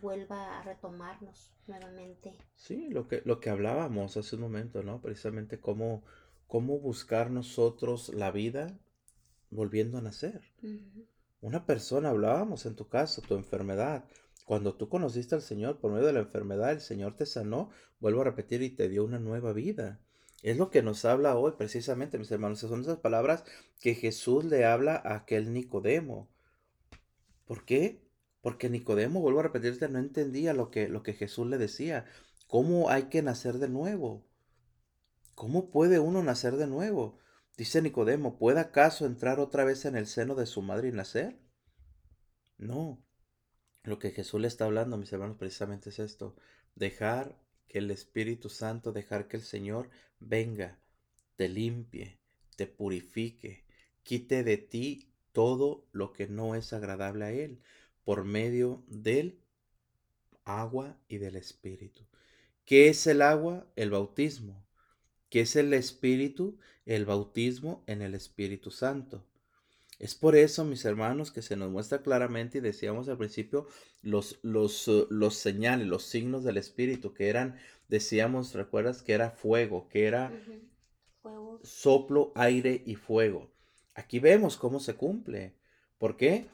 vuelva a retomarnos nuevamente. Sí, lo que, lo que hablábamos hace un momento, ¿no? Precisamente cómo cómo buscar nosotros la vida volviendo a nacer. Una persona, hablábamos en tu caso, tu enfermedad. Cuando tú conociste al Señor por medio de la enfermedad, el Señor te sanó, vuelvo a repetir, y te dio una nueva vida. Es lo que nos habla hoy precisamente, mis hermanos. Son esas palabras que Jesús le habla a aquel Nicodemo. ¿Por qué? Porque Nicodemo, vuelvo a repetirte, no entendía lo que, lo que Jesús le decía. ¿Cómo hay que nacer de nuevo? ¿Cómo puede uno nacer de nuevo? Dice Nicodemo, ¿puede acaso entrar otra vez en el seno de su madre y nacer? No. Lo que Jesús le está hablando, mis hermanos, precisamente es esto. Dejar que el Espíritu Santo, dejar que el Señor venga, te limpie, te purifique, quite de ti todo lo que no es agradable a Él, por medio del agua y del Espíritu. ¿Qué es el agua? El bautismo que es el Espíritu, el bautismo en el Espíritu Santo. Es por eso, mis hermanos, que se nos muestra claramente y decíamos al principio los, los, uh, los señales, los signos del Espíritu, que eran, decíamos, recuerdas, que era fuego, que era soplo, aire y fuego. Aquí vemos cómo se cumple. ¿Por qué?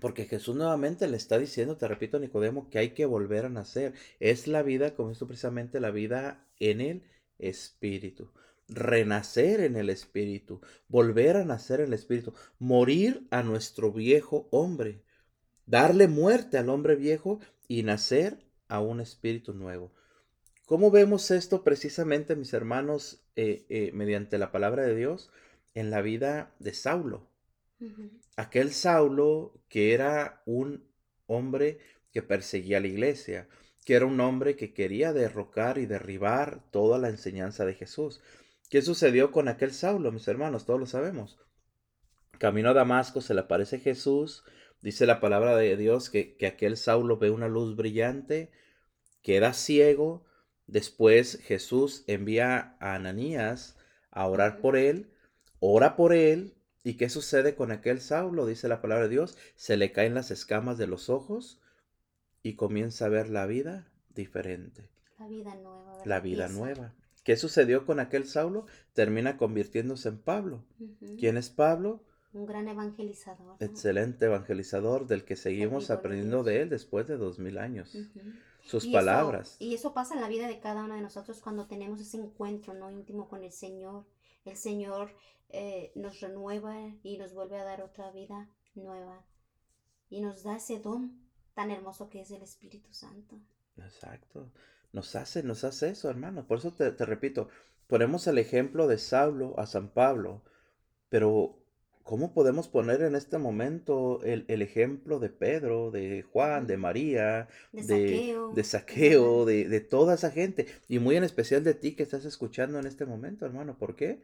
Porque Jesús nuevamente le está diciendo, te repito, Nicodemo, que hay que volver a nacer. Es la vida, como esto precisamente, la vida en él espíritu. Renacer en el espíritu, volver a nacer en el espíritu, morir a nuestro viejo hombre, darle muerte al hombre viejo y nacer a un espíritu nuevo. ¿Cómo vemos esto precisamente, mis hermanos, eh, eh, mediante la palabra de Dios en la vida de Saulo? Aquel Saulo que era un hombre que perseguía a la iglesia, que era un hombre que quería derrocar y derribar toda la enseñanza de Jesús. ¿Qué sucedió con aquel Saulo, mis hermanos? Todos lo sabemos. Camino a Damasco, se le aparece Jesús, dice la palabra de Dios que, que aquel Saulo ve una luz brillante, queda ciego, después Jesús envía a Ananías a orar por él, ora por él, ¿y qué sucede con aquel Saulo? Dice la palabra de Dios, se le caen las escamas de los ojos, y comienza a ver la vida diferente. La vida nueva. La vida nueva. ¿Qué sucedió con aquel Saulo? Termina convirtiéndose en Pablo. ¿Quién es Pablo? Un gran evangelizador. Excelente evangelizador del que seguimos aprendiendo de él después de dos mil años. Sus palabras. y eso pasa en la vida de cada uno de nosotros cuando tenemos ese encuentro no íntimo con el Señor. El Señor eh, nos renueva y nos vuelve a dar otra vida nueva. Y nos da ese don tan hermoso que es el Espíritu Santo. Exacto. Nos hace, nos hace eso, hermano. Por eso te, repito, ponemos el ejemplo de Saulo a San Pablo, pero ¿cómo podemos poner en este momento el, ejemplo de Pedro, de Juan, de María, de Saqueo, de, de, toda esa gente? Y muy en especial de ti que estás escuchando en este momento, hermano. ¿Por qué?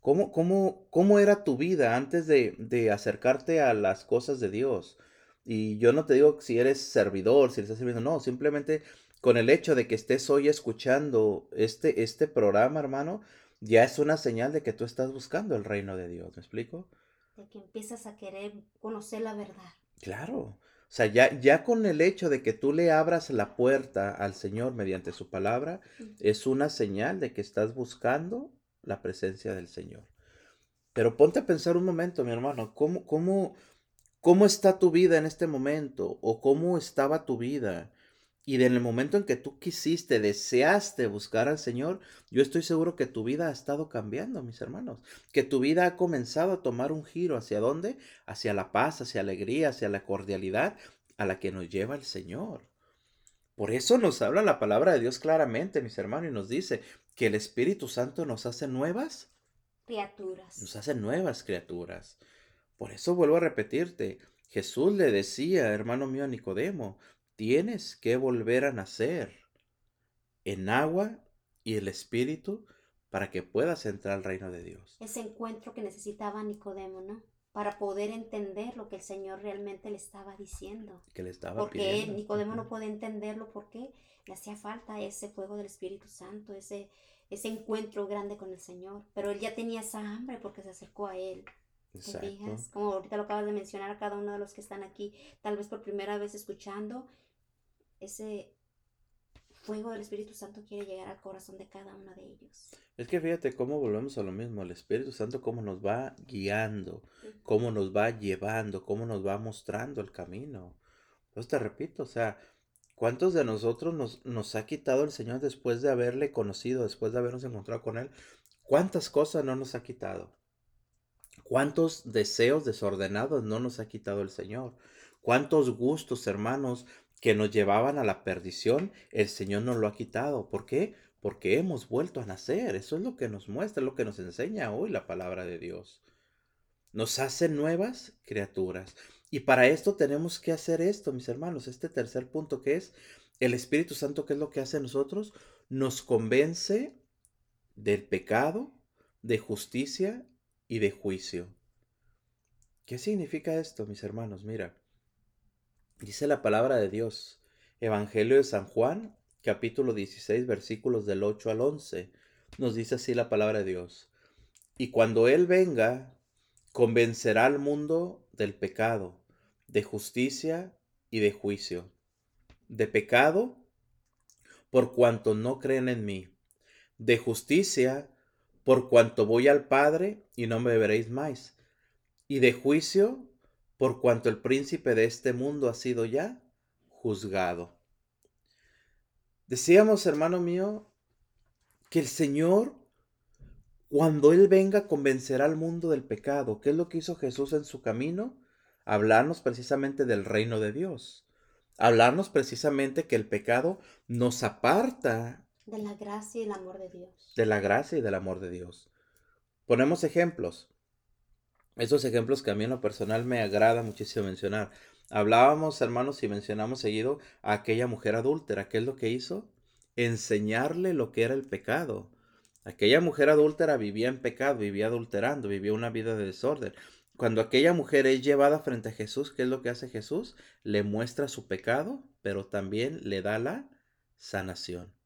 ¿Cómo, cómo, cómo era tu vida antes de, de acercarte a las cosas de Dios? Y yo no te digo si eres servidor, si le estás sirviendo, no, simplemente con el hecho de que estés hoy escuchando este, este programa, hermano, ya es una señal de que tú estás buscando el reino de Dios, ¿me explico? De que empiezas a querer conocer la verdad. Claro. O sea, ya, ya con el hecho de que tú le abras la puerta al Señor mediante su palabra, es una señal de que estás buscando la presencia del Señor. Pero ponte a pensar un momento, mi hermano, ¿cómo, cómo, cómo está tu vida en este momento? ¿O cómo estaba tu vida? Y en el momento en que tú quisiste, deseaste buscar al Señor, yo estoy seguro que tu vida ha estado cambiando, mis hermanos. Que tu vida ha comenzado a tomar un giro. ¿Hacia dónde? Hacia la paz, hacia la alegría, hacia la cordialidad a la que nos lleva el Señor. Por eso nos habla la palabra de Dios claramente, mis hermanos, y nos dice que el Espíritu Santo nos hace nuevas criaturas. Nos hace nuevas criaturas. Por eso vuelvo a repetirte, Jesús le decía, hermano mío, a Nicodemo, tienes que volver a nacer en agua y el Espíritu para que puedas entrar al reino de Dios. Ese encuentro que necesitaba Nicodemo, ¿no? Para poder entender lo que el Señor realmente le estaba diciendo. Que le estaba porque Nicodemo no puede entenderlo porque le hacía falta ese fuego del Espíritu Santo, ese, ese encuentro grande con el Señor. Pero él ya tenía esa hambre porque se acercó a él. Exacto. Como ahorita lo acabas de mencionar a cada uno de los que están aquí, tal vez por primera vez escuchando, ese fuego del Espíritu Santo quiere llegar al corazón de cada uno de ellos. Es que fíjate cómo volvemos a lo mismo, el Espíritu Santo cómo nos va guiando, cómo nos va llevando, cómo nos va mostrando el camino. Pues te repito, o sea, ¿cuántos de nosotros nos, nos ha quitado el Señor después de haberle conocido, después de habernos encontrado con Él? ¿Cuántas cosas no nos ha quitado? ¿Cuántos deseos desordenados no nos ha quitado el Señor? ¿Cuántos gustos, hermanos, que nos llevaban a la perdición, el Señor nos lo ha quitado. ¿Por qué? Porque hemos vuelto a nacer. Eso es lo que nos muestra, lo que nos enseña hoy la palabra de Dios. Nos hace nuevas criaturas. Y para esto tenemos que hacer esto, mis hermanos. Este tercer punto que es el Espíritu Santo, ¿qué es lo que hace nosotros? Nos convence del pecado, de justicia y de juicio. ¿Qué significa esto, mis hermanos? Mira, Dice la palabra de Dios, Evangelio de San Juan, capítulo 16, versículos del 8 al 11. Nos dice así la palabra de Dios. Y cuando Él venga, convencerá al mundo del pecado, de justicia y de juicio. De pecado, por cuanto no creen en mí. De justicia, por cuanto voy al Padre y no me veréis más. Y de juicio, por cuanto el príncipe de este mundo ha sido ya juzgado. Decíamos, hermano mío, que el Señor, cuando Él venga, convencerá al mundo del pecado. ¿Qué es lo que hizo Jesús en su camino? Hablarnos precisamente del reino de Dios. Hablarnos precisamente que el pecado nos aparta. De la gracia y el amor de Dios. De la gracia y del amor de Dios. Ponemos ejemplos. Esos ejemplos que a mí en lo personal me agrada muchísimo mencionar. Hablábamos, hermanos, y mencionamos seguido a aquella mujer adúltera. ¿Qué es lo que hizo? Enseñarle lo que era el pecado. Aquella mujer adúltera vivía en pecado, vivía adulterando, vivía una vida de desorden. Cuando aquella mujer es llevada frente a Jesús, ¿qué es lo que hace Jesús? Le muestra su pecado, pero también le da la sanación.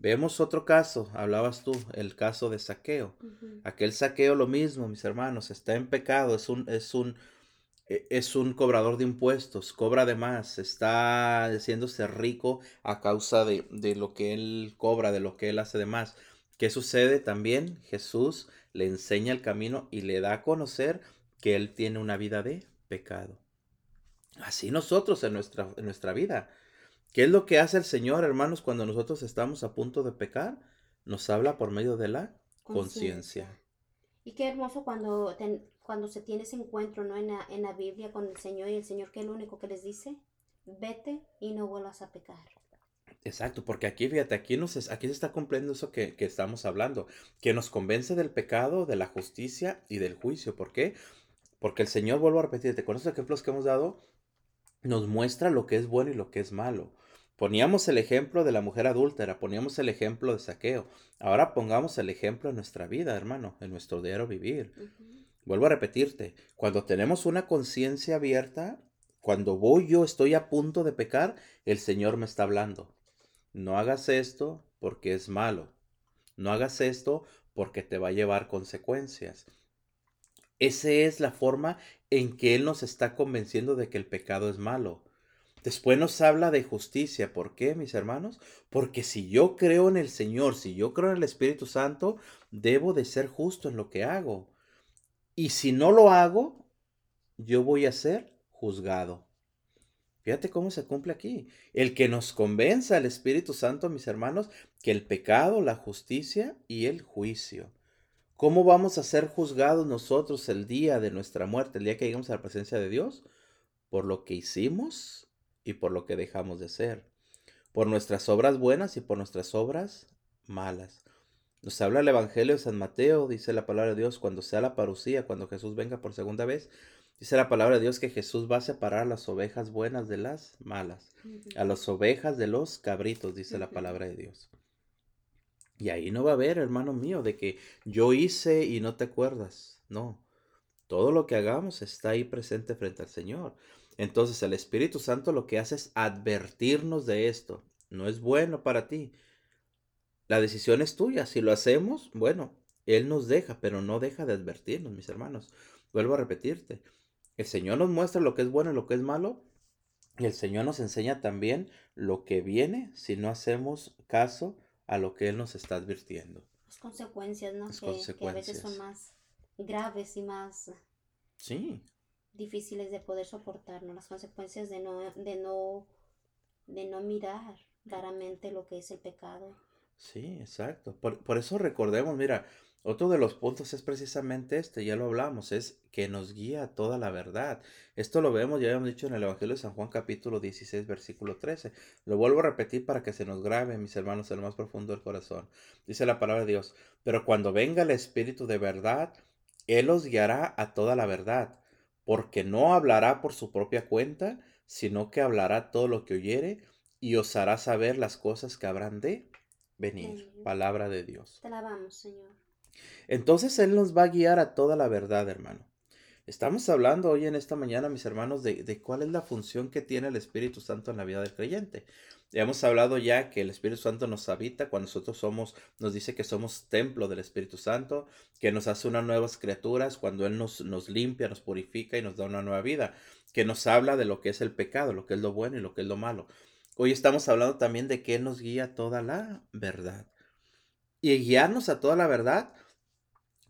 Vemos otro caso, hablabas tú, el caso de saqueo. Aquel saqueo lo mismo, mis hermanos, está en pecado, es un, es un, e, es un cobrador de impuestos, cobra de más, está haciéndose rico a causa de, de lo que él cobra, de lo que él hace de más. ¿Qué sucede también? Jesús le enseña el camino y le da a conocer que él tiene una vida de pecado. Así nosotros en nuestra, en nuestra vida. ¿Qué es lo que hace el Señor, hermanos, cuando nosotros estamos a punto de pecar? Nos habla por medio de la conciencia. Y qué hermoso cuando, cuando se tiene ese encuentro ¿no? En la, en, la, Biblia con el Señor y el Señor que es lo único que les dice, vete y no vuelvas a pecar. Exacto, porque aquí, fíjate, aquí, nos, aquí se está cumpliendo eso que, que estamos hablando, que nos convence del pecado, de la justicia y del juicio. ¿Por qué? Porque el Señor, vuelvo a repetirte, con esos ejemplos que hemos dado, nos muestra lo que es bueno y lo que es malo. Poníamos el ejemplo de la mujer adúltera, poníamos el ejemplo de saqueo. Ahora pongamos el ejemplo en nuestra vida, hermano, en nuestro diario vivir. Vuelvo a repetirte, cuando tenemos una conciencia abierta, cuando voy yo, estoy a punto de pecar, el Señor me está hablando. no hagas esto porque es malo. No hagas esto porque te va a llevar consecuencias. Esa es la forma en que Él nos está convenciendo de que el pecado es malo. Después nos habla de justicia. ¿Por qué, mis hermanos? Porque si yo creo en el Señor, si yo creo en el Espíritu Santo, debo de ser justo en lo que hago. Y si no lo hago, yo voy a ser juzgado. Fíjate cómo se cumple aquí. El que nos convenza el Espíritu Santo, mis hermanos, que el pecado, la justicia y el juicio. ¿Cómo vamos a ser juzgados nosotros el día de nuestra muerte, el día que lleguemos a la presencia de Dios? Por lo que hicimos y por lo que dejamos de ser. Por nuestras obras buenas y por nuestras obras malas. Nos habla el Evangelio de San Mateo, dice la palabra de Dios, cuando sea la parucía, cuando Jesús venga por segunda vez, dice la palabra de Dios que Jesús va a separar las ovejas buenas de las malas, a las ovejas de los cabritos, dice la palabra de Dios. Y ahí no va a haber, hermano mío, de que yo hice y no te acuerdas. No. Todo lo que hagamos está ahí presente frente al Señor. Entonces el Espíritu Santo lo que hace es advertirnos de esto. No es bueno para ti. La decisión es tuya. Si lo hacemos, bueno, Él nos deja, pero no deja de advertirnos, mis hermanos. Vuelvo a repetirte. El Señor nos muestra lo que es bueno y lo que es malo. Y el Señor nos enseña también lo que viene si no hacemos caso a lo que Él nos está advirtiendo. Las consecuencias, ¿no? que, a veces son más graves y más sí. difíciles de poder soportar, ¿no? Las consecuencias de no, de no, de no mirar claramente lo que es el pecado. Sí, exacto. Por, por eso recordemos, mira, otro de los puntos es precisamente este, ya lo hablamos, es que nos guía toda la verdad. Esto lo vemos, ya habíamos dicho en el Evangelio de San Juan capítulo 16, versículo 13. Lo vuelvo a repetir para que se nos grabe, mis hermanos, en lo más profundo del corazón. Dice la palabra de Dios, pero cuando venga el Espíritu de verdad, Él os guiará a toda la verdad, porque no hablará por su propia cuenta, sino que hablará todo lo que oyere y os hará saber las cosas que habrán de venir. Palabra de Dios. Te alabamos, Señor. Entonces Él nos va a guiar a toda la verdad, hermano. Estamos hablando hoy en esta mañana, mis hermanos, de, cuál es la función que tiene el Espíritu Santo en la vida del creyente. Ya hemos hablado ya que el Espíritu Santo nos habita cuando nosotros somos, nos dice que somos templo del Espíritu Santo, que nos hace unas nuevas criaturas, cuando Él nos, nos limpia, nos purifica y nos da una nueva vida, que nos habla de lo que es el pecado, lo que es lo bueno y lo que es lo malo. Hoy estamos hablando también de que Él nos guía toda la verdad. Y guiarnos a toda la verdad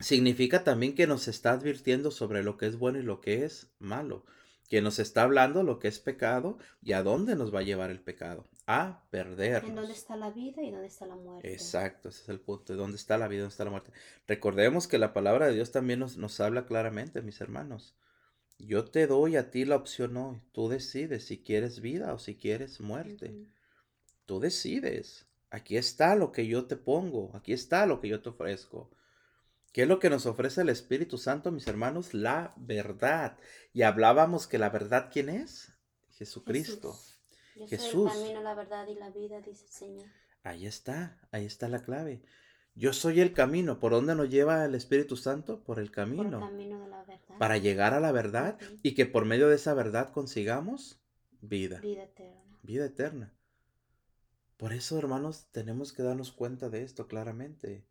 significa también que nos está advirtiendo sobre lo que es bueno y lo que es malo, que nos está hablando lo que es pecado y a dónde nos va a llevar el pecado, a perder. En dónde está la vida y dónde está la muerte. Exacto, ese es el punto, de dónde está la vida y dónde está la muerte. Recordemos que la palabra de Dios también nos, nos habla claramente, mis hermanos. Yo te doy a ti la opción hoy. Tú decides si quieres vida o si quieres muerte. Tú decides. Aquí está lo que yo te pongo. Aquí está lo que yo te ofrezco. ¿Qué es lo que nos ofrece el Espíritu Santo, mis hermanos? La verdad. Y hablábamos que la verdad, ¿quién es? Jesucristo. Jesús. Yo camino, la verdad y la vida, dice el Señor. Ahí está, ahí está la clave. Yo soy el camino. ¿Por dónde nos lleva el Espíritu Santo? Por el camino. Por el camino de la verdad. Para llegar a la verdad y que por medio de esa verdad consigamos vida. Vida eterna. Vida eterna. Por eso, hermanos, tenemos que darnos cuenta de esto claramente.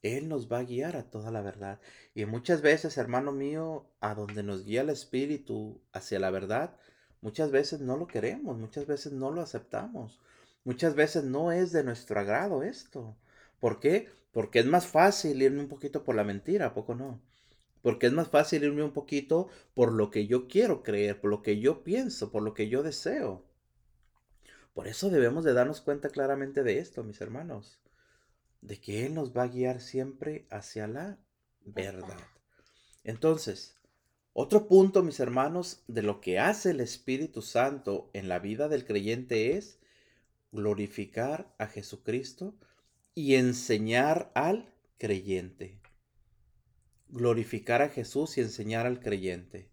Él nos va a guiar a toda la verdad. Y muchas veces, hermano mío, a donde nos guía el Espíritu hacia la verdad, muchas veces no lo queremos, muchas veces no lo aceptamos, muchas veces no es de nuestro agrado esto. ¿Por qué? Porque es más fácil irme un poquito por la mentira, ¿a poco no? Porque es más fácil irme un poquito por lo que yo quiero creer, por lo que yo pienso, por lo que yo deseo. Por eso debemos de darnos cuenta claramente de esto, mis hermanos de que Él nos va a guiar siempre hacia la verdad. Entonces, otro punto, mis hermanos, de lo que hace el Espíritu Santo en la vida del creyente es glorificar a Jesucristo y enseñar al creyente. Glorificar a Jesús y enseñar al creyente.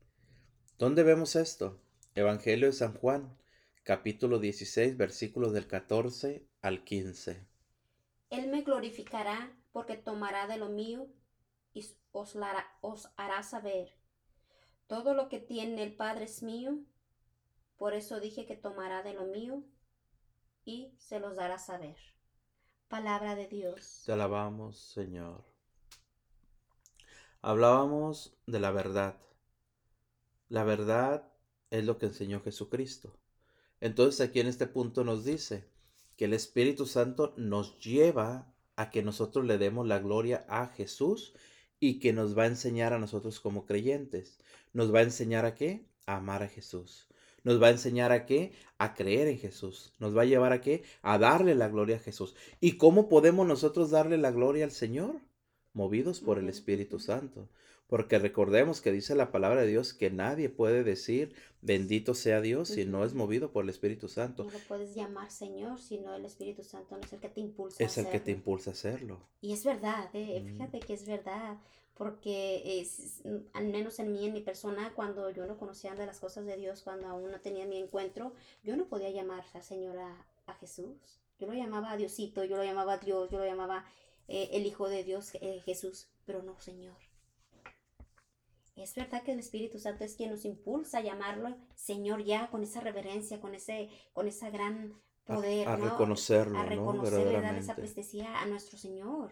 ¿Dónde vemos esto? Evangelio de San Juan, capítulo 16, versículos del 14 al 15. Él me glorificará porque tomará de lo mío y os, hará saber. Todo lo que tiene el Padre es mío, por eso dije que tomará de lo mío y se los dará saber. Palabra de Dios. Te alabamos, Señor. Hablábamos de la verdad. La verdad es lo que enseñó Jesucristo. Entonces aquí en este punto nos dice que el Espíritu Santo nos lleva a que nosotros le demos la gloria a Jesús y que nos va a enseñar a nosotros como creyentes. Nos va a enseñar a qué? A amar a Jesús. Nos va a enseñar a qué? A creer en Jesús. Nos va a llevar a qué? A darle la gloria a Jesús. ¿Y cómo podemos nosotros darle la gloria al Señor? Movidos por el Espíritu Santo. Porque recordemos que dice la palabra de Dios que nadie puede decir bendito sea Dios si no es movido por el Espíritu Santo. No lo puedes llamar Señor si no el Espíritu Santo no es el que te impulsa. Es el que te impulsa a hacerlo. Y es verdad, eh, mm. fíjate que es verdad. Porque es, al menos en mí, en mi persona, cuando yo no conocía de las cosas de Dios, cuando aún no tenía mi encuentro, yo no podía llamar a Señor a, Jesús. Yo lo llamaba a Diosito, yo lo llamaba a Dios, yo lo llamaba eh, el Hijo de Dios, eh, Jesús, pero no Señor. Es verdad que el Espíritu Santo es quien nos impulsa a llamarlo Señor ya con esa reverencia, con ese, con esa gran poder, a, reconocerlo, a reconocerle, ¿no? dar esa prestesía a nuestro Señor.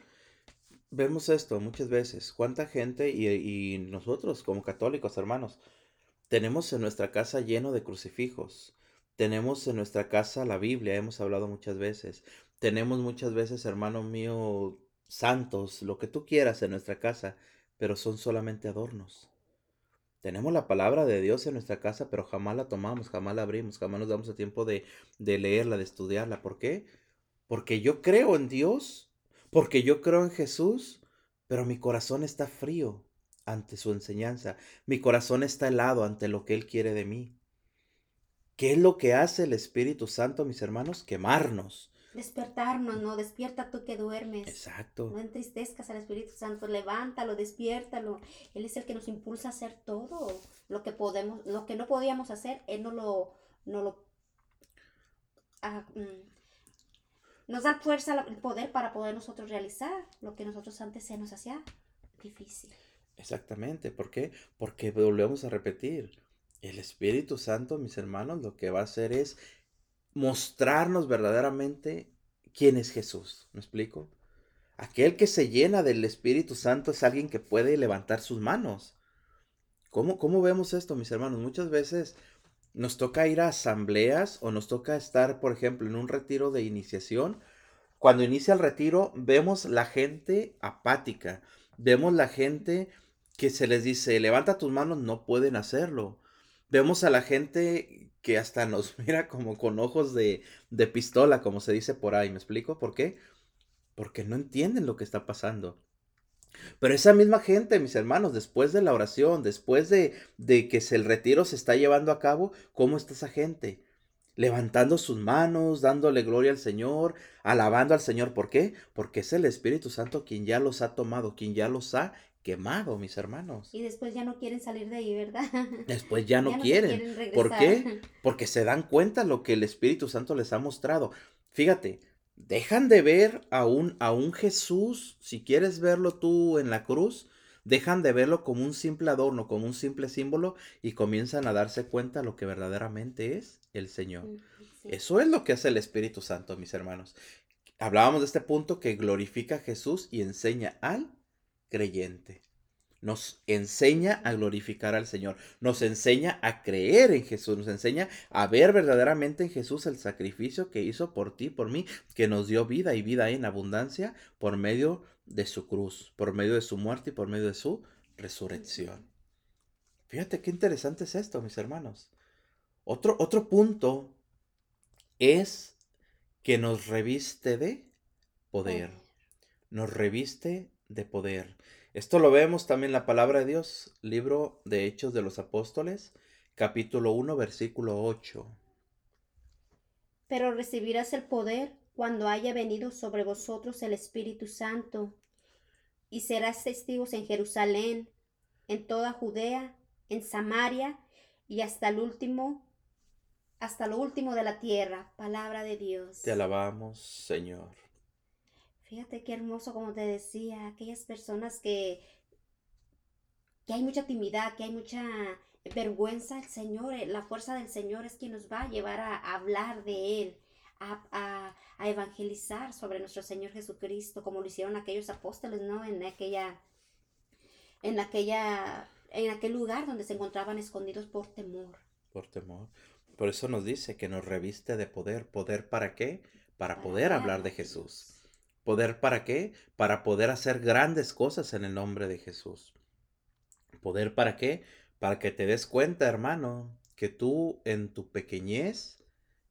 Vemos esto muchas veces. ¿Cuánta gente y, nosotros como católicos, hermanos, tenemos en nuestra casa lleno de crucifijos? Tenemos en nuestra casa la Biblia, hemos hablado muchas veces. Tenemos muchas veces, hermano mío, santos, lo que tú quieras en nuestra casa, pero son solamente adornos. Tenemos la palabra de Dios en nuestra casa, pero jamás la tomamos, jamás la abrimos, jamás nos damos el tiempo de, de leerla, de estudiarla. ¿Por qué? Porque yo creo en Dios, porque yo creo en Jesús, pero mi corazón está frío ante su enseñanza. Mi corazón está helado ante lo que Él quiere de mí. ¿Qué es lo que hace el Espíritu Santo, mis hermanos? Quemarnos, despertarnos, ¿no? Despierta tú que duermes. Exacto. No entristezcas al Espíritu Santo, levántalo, despiértalo. Él es el que nos impulsa a hacer todo lo que podemos, lo que no podíamos hacer, Él no lo, no lo, ah, mm, nos da fuerza, el poder para poder nosotros realizar lo que nosotros antes se nos hacía difícil. Exactamente, ¿por qué? Porque volvemos a repetir, el Espíritu Santo, mis hermanos, lo que va a hacer es mostrarnos verdaderamente quién es Jesús. ¿Me explico? Aquel que se llena del Espíritu Santo es alguien que puede levantar sus manos. ¿Cómo, cómo vemos esto, mis hermanos? Muchas veces nos toca ir a asambleas o nos toca estar, por ejemplo, en un retiro de iniciación. Cuando inicia el retiro, vemos la gente apática, vemos la gente que se les dice, levanta tus manos, no pueden hacerlo. Vemos a la gente que hasta nos mira como con ojos de, de pistola, como se dice por ahí. ¿Me explico? ¿Por qué? Porque no entienden lo que está pasando. Pero esa misma gente, mis hermanos, después de la oración, después de, de que el retiro se está llevando a cabo, ¿cómo está esa gente? Levantando sus manos, dándole gloria al Señor, alabando al Señor. ¿Por qué? Porque es el Espíritu Santo quien ya los ha tomado, quien ya los ha quemado, mis hermanos. Y después ya no quieren salir de ahí, ¿verdad? Después ya no, quieren. ¿Por qué? Porque se dan cuenta lo que el Espíritu Santo les ha mostrado. Fíjate, dejan de ver a un, a un Jesús, si quieres verlo tú en la cruz, dejan de verlo como un simple adorno, como un simple símbolo y comienzan a darse cuenta lo que verdaderamente es el Señor. Mm, Eso es lo que hace el Espíritu Santo, mis hermanos. Hablábamos de este punto que glorifica a Jesús y enseña al creyente. Nos enseña a glorificar al Señor, nos enseña a creer en Jesús, nos enseña a ver verdaderamente en Jesús el sacrificio que hizo por ti, por mí, que nos dio vida y vida en abundancia por medio de su cruz, por medio de su muerte y por medio de su resurrección. Fíjate qué interesante es esto, mis hermanos. Otro, otro punto es que nos reviste de poder, nos reviste de poder. Esto lo vemos también en la palabra de Dios, libro de Hechos de los Apóstoles, capítulo 1, versículo 8. Pero recibirás el poder cuando haya venido sobre vosotros el Espíritu Santo, y serás testigos en Jerusalén, en toda Judea, en Samaria y hasta el último hasta lo último de la tierra. Palabra de Dios. Te alabamos, Señor. Fíjate qué hermoso, como te decía, aquellas personas que, que hay mucha timidez, que hay mucha vergüenza, el Señor, eh, la fuerza del Señor es quien nos va a llevar a hablar de Él, a, evangelizar sobre nuestro Señor Jesucristo, como lo hicieron aquellos apóstoles, ¿no? En aquella, en aquella, en aquel lugar donde se encontraban escondidos por temor. Por temor. Por eso nos dice que nos reviste de poder. ¿Poder para qué? Para, poder hablar de Jesús. ¿Poder para qué? Para poder hacer grandes cosas en el nombre de Jesús. ¿Poder para qué? Para que te des cuenta, hermano, que tú en tu pequeñez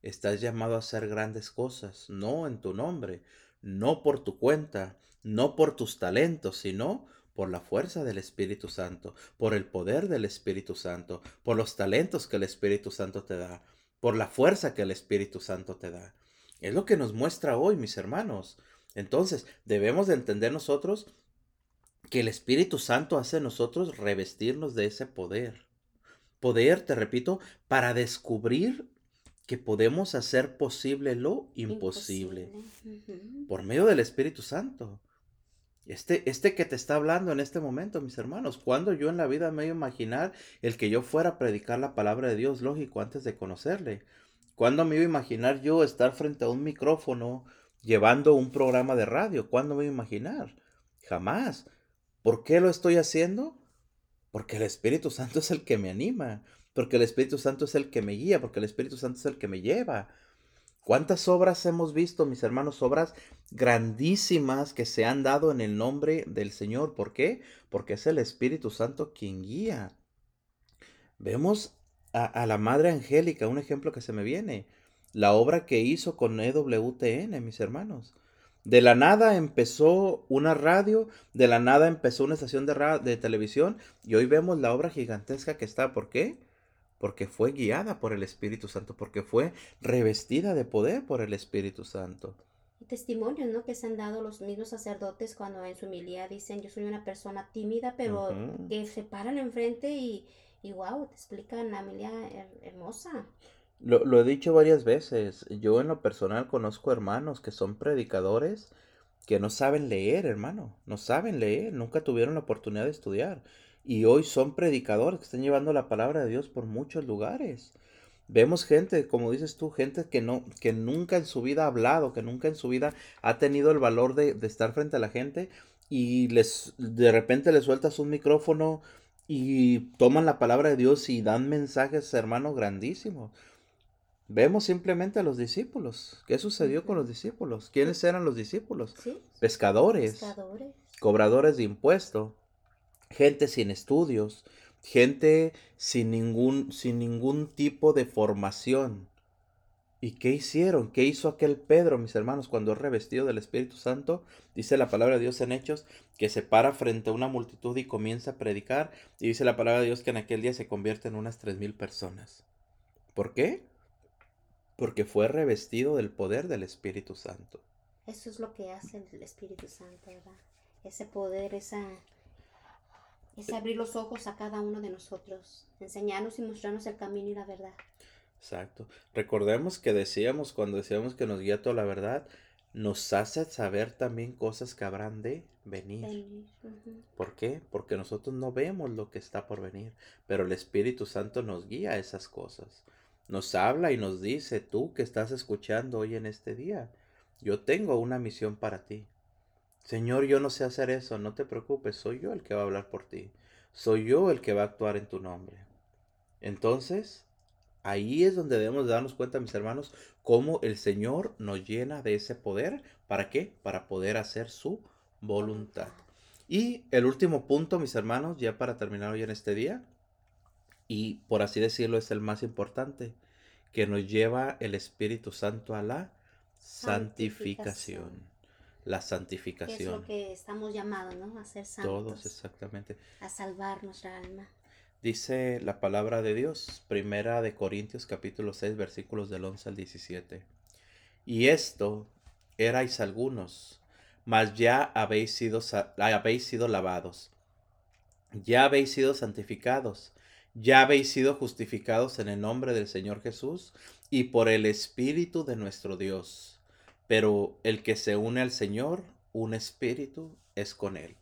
estás llamado a hacer grandes cosas, no en tu nombre, no por tu cuenta, no por tus talentos, sino por la fuerza del Espíritu Santo, por el poder del Espíritu Santo, por los talentos que el Espíritu Santo te da, por la fuerza que el Espíritu Santo te da. Es lo que nos muestra hoy, mis hermanos. Entonces, debemos de entender nosotros que el Espíritu Santo hace nosotros revestirnos de ese poder. Poder, te repito, para descubrir que podemos hacer posible lo imposible, por medio del Espíritu Santo. Este, este que te está hablando en este momento, mis hermanos, cuando yo en la vida me iba a imaginar el que yo fuera a predicar la palabra de Dios, lógico, antes de conocerle. ¿Cuándo me iba a imaginar yo estar frente a un micrófono llevando un programa de radio? ¿Cuándo me iba a imaginar? Jamás. ¿Por qué lo estoy haciendo? Porque el Espíritu Santo es el que me anima, porque el Espíritu Santo es el que me guía, porque el Espíritu Santo es el que me lleva. ¿Cuántas obras hemos visto, mis hermanos? Obras grandísimas que se han dado en el nombre del Señor. ¿Por qué? Porque es el Espíritu Santo quien guía. Vemos a, a la Madre Angélica, un ejemplo que se me viene. La obra que hizo con EWTN, mis hermanos. De la nada empezó una radio, de la nada empezó una estación de, de televisión y hoy vemos la obra gigantesca que está. ¿Por qué? Porque fue guiada por el Espíritu Santo, porque fue revestida de poder por el Espíritu Santo. Testimonios, ¿no? Que se han dado los mismos sacerdotes cuando en su humildad dicen, yo soy una persona tímida, pero que se paran enfrente y, y wow, te explican la Emilia hermosa. Lo, he dicho varias veces. Yo en lo personal conozco hermanos que son predicadores que no saben leer, hermano. No saben leer, nunca tuvieron la oportunidad de estudiar. Y hoy son predicadores que están llevando la palabra de Dios por muchos lugares. Vemos gente, como dices tú, gente que no, que nunca en su vida ha hablado, que nunca en su vida ha tenido el valor de, de estar frente a la gente y les de repente les sueltas un micrófono y toman la palabra de Dios y dan mensajes, hermano, grandísimos. Vemos simplemente a los discípulos. ¿Qué sucedió con los discípulos? ¿Quiénes eran los discípulos? Pescadores, cobradores de impuestos, gente sin estudios, gente sin ningún, sin ningún tipo de formación. ¿Y qué hicieron? ¿Qué hizo aquel Pedro, mis hermanos, cuando es revestido del Espíritu Santo? Dice la palabra de Dios en Hechos que se para frente a una multitud y comienza a predicar. Y dice la palabra de Dios que en aquel día se convierte en unas tres mil personas. ¿Por qué? Porque fue revestido del poder del Espíritu Santo. Eso es lo que hace el Espíritu Santo, ¿verdad? Ese poder, esa, ese abrir los ojos a cada uno de nosotros, enseñarnos y mostrarnos el camino y la verdad. Exacto. Recordemos que decíamos, cuando decíamos que nos guía toda la verdad, nos hace saber también cosas que habrán de venir. ¿Por qué? Porque nosotros no vemos lo que está por venir, pero el Espíritu Santo nos guía a esas cosas nos habla y nos dice, tú que estás escuchando hoy en este día, yo tengo una misión para ti. Señor, yo no sé hacer eso, no te preocupes, soy yo el que va a hablar por ti, soy yo el que va a actuar en tu nombre. Entonces, ahí es donde debemos darnos cuenta, mis hermanos, cómo el Señor nos llena de ese poder. ¿Para qué? Para poder hacer su voluntad. Y el último punto, mis hermanos, ya para terminar hoy en este día, y por así decirlo es el más importante, que nos lleva el Espíritu Santo a la santificación. La santificación. es lo que estamos llamados, ¿no? A ser santos. Todos, exactamente. A salvar nuestra alma. Dice la palabra de Dios, primera de Corintios capítulo 6 versículos del 11 al 17. Y esto erais algunos, mas ya habéis sido, habéis sido lavados, ya habéis sido santificados, ya habéis sido justificados en el nombre del Señor Jesús y por el Espíritu de nuestro Dios. Pero el que se une al Señor, un espíritu es con él.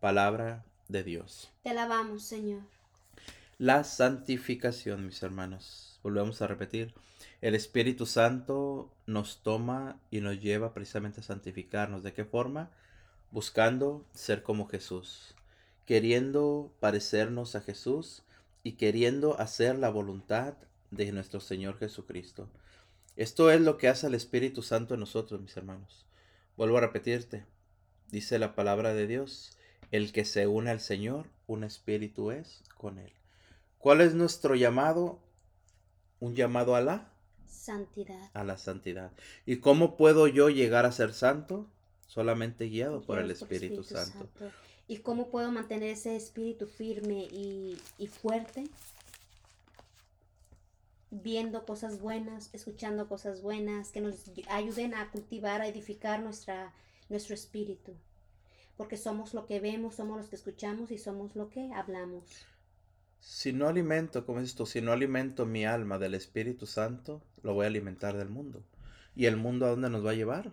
Palabra de Dios. Te alabamos, Señor. La santificación, mis hermanos. volvemos a repetir, el Espíritu Santo nos toma y nos lleva precisamente a santificarnos. ¿De qué forma? Buscando ser como Jesús, queriendo parecernos a Jesús y queriendo hacer la voluntad de nuestro Señor Jesucristo. Esto es lo que hace el Espíritu Santo en nosotros, mis hermanos. Vuelvo a repetirte, dice la palabra de Dios, el que se une al Señor, un espíritu es con él. ¿Cuál es nuestro llamado? Un llamado a la santidad. A la santidad. ¿Y cómo puedo yo llegar a ser santo? Solamente guiado por el Espíritu, santo. ¿Y cómo puedo mantener ese espíritu firme y, fuerte? viendo cosas buenas, escuchando cosas buenas, que nos ayuden a cultivar, a edificar nuestra, nuestro espíritu. Porque somos lo que vemos, somos los que escuchamos y somos lo que hablamos. Si no alimento, como dices tú, si no alimento mi alma del Espíritu Santo, lo voy a alimentar del mundo. ¿Y el mundo a dónde nos va a llevar?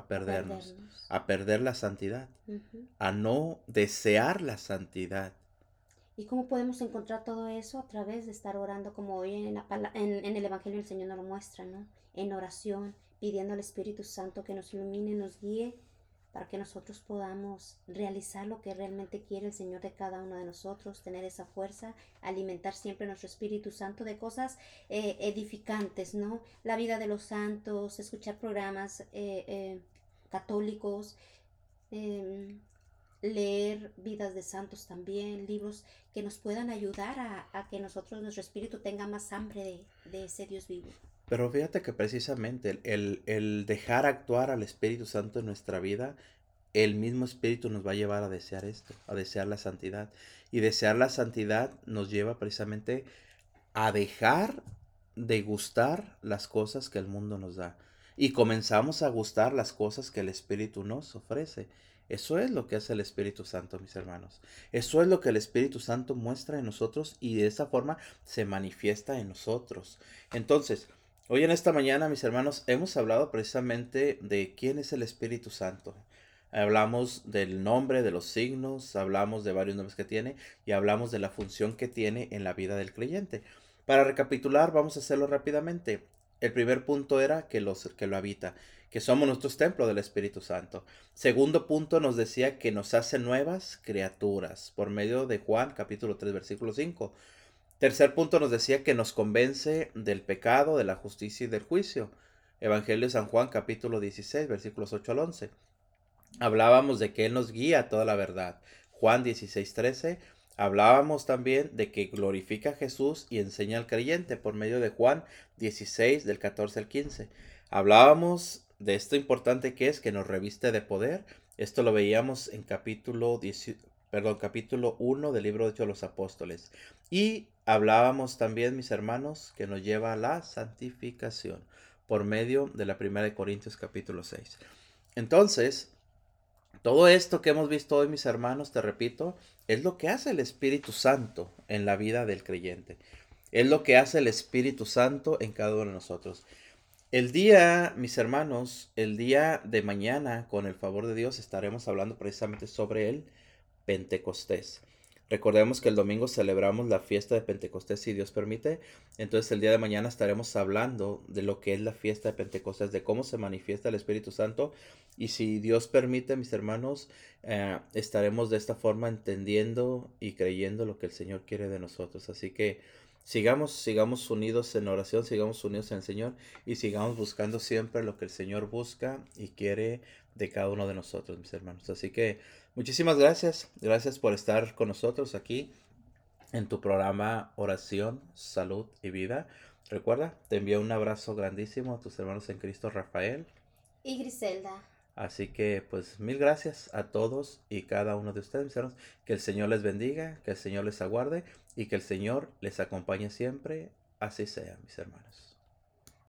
A perdernos, a, perder la santidad, a no desear la santidad. ¿Y cómo podemos encontrar todo eso? A través de estar orando como hoy en, en, el Evangelio el Señor nos lo muestra, ¿no? En oración, pidiendo al Espíritu Santo que nos ilumine, nos guíe, para que nosotros podamos realizar lo que realmente quiere el Señor de cada uno de nosotros, tener esa fuerza, alimentar siempre nuestro Espíritu Santo de cosas eh, edificantes, ¿no? La vida de los santos, escuchar programas eh, eh, católicos, em, leer vidas de santos también, libros que nos puedan ayudar a, que nosotros, nuestro espíritu tenga más hambre de, ese Dios vivo. Pero fíjate que precisamente el, el, dejar actuar al Espíritu Santo en nuestra vida, el mismo Espíritu nos va a llevar a desear esto, a desear la santidad. Y desear la santidad nos lleva precisamente a dejar de gustar las cosas que el mundo nos da. Y comenzamos a gustar las cosas que el Espíritu nos ofrece. Eso es lo que hace el Espíritu Santo, mis hermanos. Eso es lo que el Espíritu Santo muestra en nosotros y de esa forma se manifiesta en nosotros. Entonces, hoy en esta mañana, mis hermanos, hemos hablado precisamente de quién es el Espíritu Santo. Hablamos del nombre, de los signos, hablamos de varios nombres que tiene y hablamos de la función que tiene en la vida del creyente. Para recapitular, vamos a hacerlo rápidamente. El primer punto era que, los, que lo habita que somos nuestros templos del Espíritu Santo. Segundo punto nos decía que nos hace nuevas criaturas por medio de Juan capítulo 3 versículo 5. Tercer punto nos decía que nos convence del pecado, de la justicia y del juicio. Evangelio de San Juan capítulo 16 versículos 8 al 11. Hablábamos de que Él nos guía a toda la verdad. Juan 16 13. Hablábamos también de que glorifica a Jesús y enseña al creyente por medio de Juan 16 del 14 al 15. Hablábamos de esto importante que es que nos reviste de poder. Esto lo veíamos en capítulo, 10, perdón, capítulo 1 del libro de los Apóstoles. Y hablábamos también, mis hermanos, que nos lleva a la santificación por medio de la primera de Corintios capítulo 6. Entonces, todo esto que hemos visto hoy, mis hermanos, te repito, es lo que hace el Espíritu Santo en la vida del creyente. Es lo que hace el Espíritu Santo en cada uno de nosotros. El día, mis hermanos, el día de mañana, con el favor de Dios, estaremos hablando precisamente sobre el Pentecostés. Recordemos que el domingo celebramos la fiesta de Pentecostés, si Dios permite. Entonces el día de mañana estaremos hablando de lo que es la fiesta de Pentecostés, de cómo se manifiesta el Espíritu Santo. Y si Dios permite, mis hermanos, eh, estaremos de esta forma entendiendo y creyendo lo que el Señor quiere de nosotros. Así que Sigamos, sigamos unidos en oración, sigamos unidos en el Señor y sigamos buscando siempre lo que el Señor busca y quiere de cada uno de nosotros, mis hermanos. Así que muchísimas gracias, gracias por estar con nosotros aquí en tu programa Oración, Salud y Vida. Recuerda, te envío un abrazo grandísimo a tus hermanos en Cristo, Rafael. Y Griselda. Así que pues mil gracias a todos y cada uno de ustedes, mis hermanos. Que el Señor les bendiga, que el Señor les aguarde y que el Señor les acompañe siempre. Así sea, mis hermanos.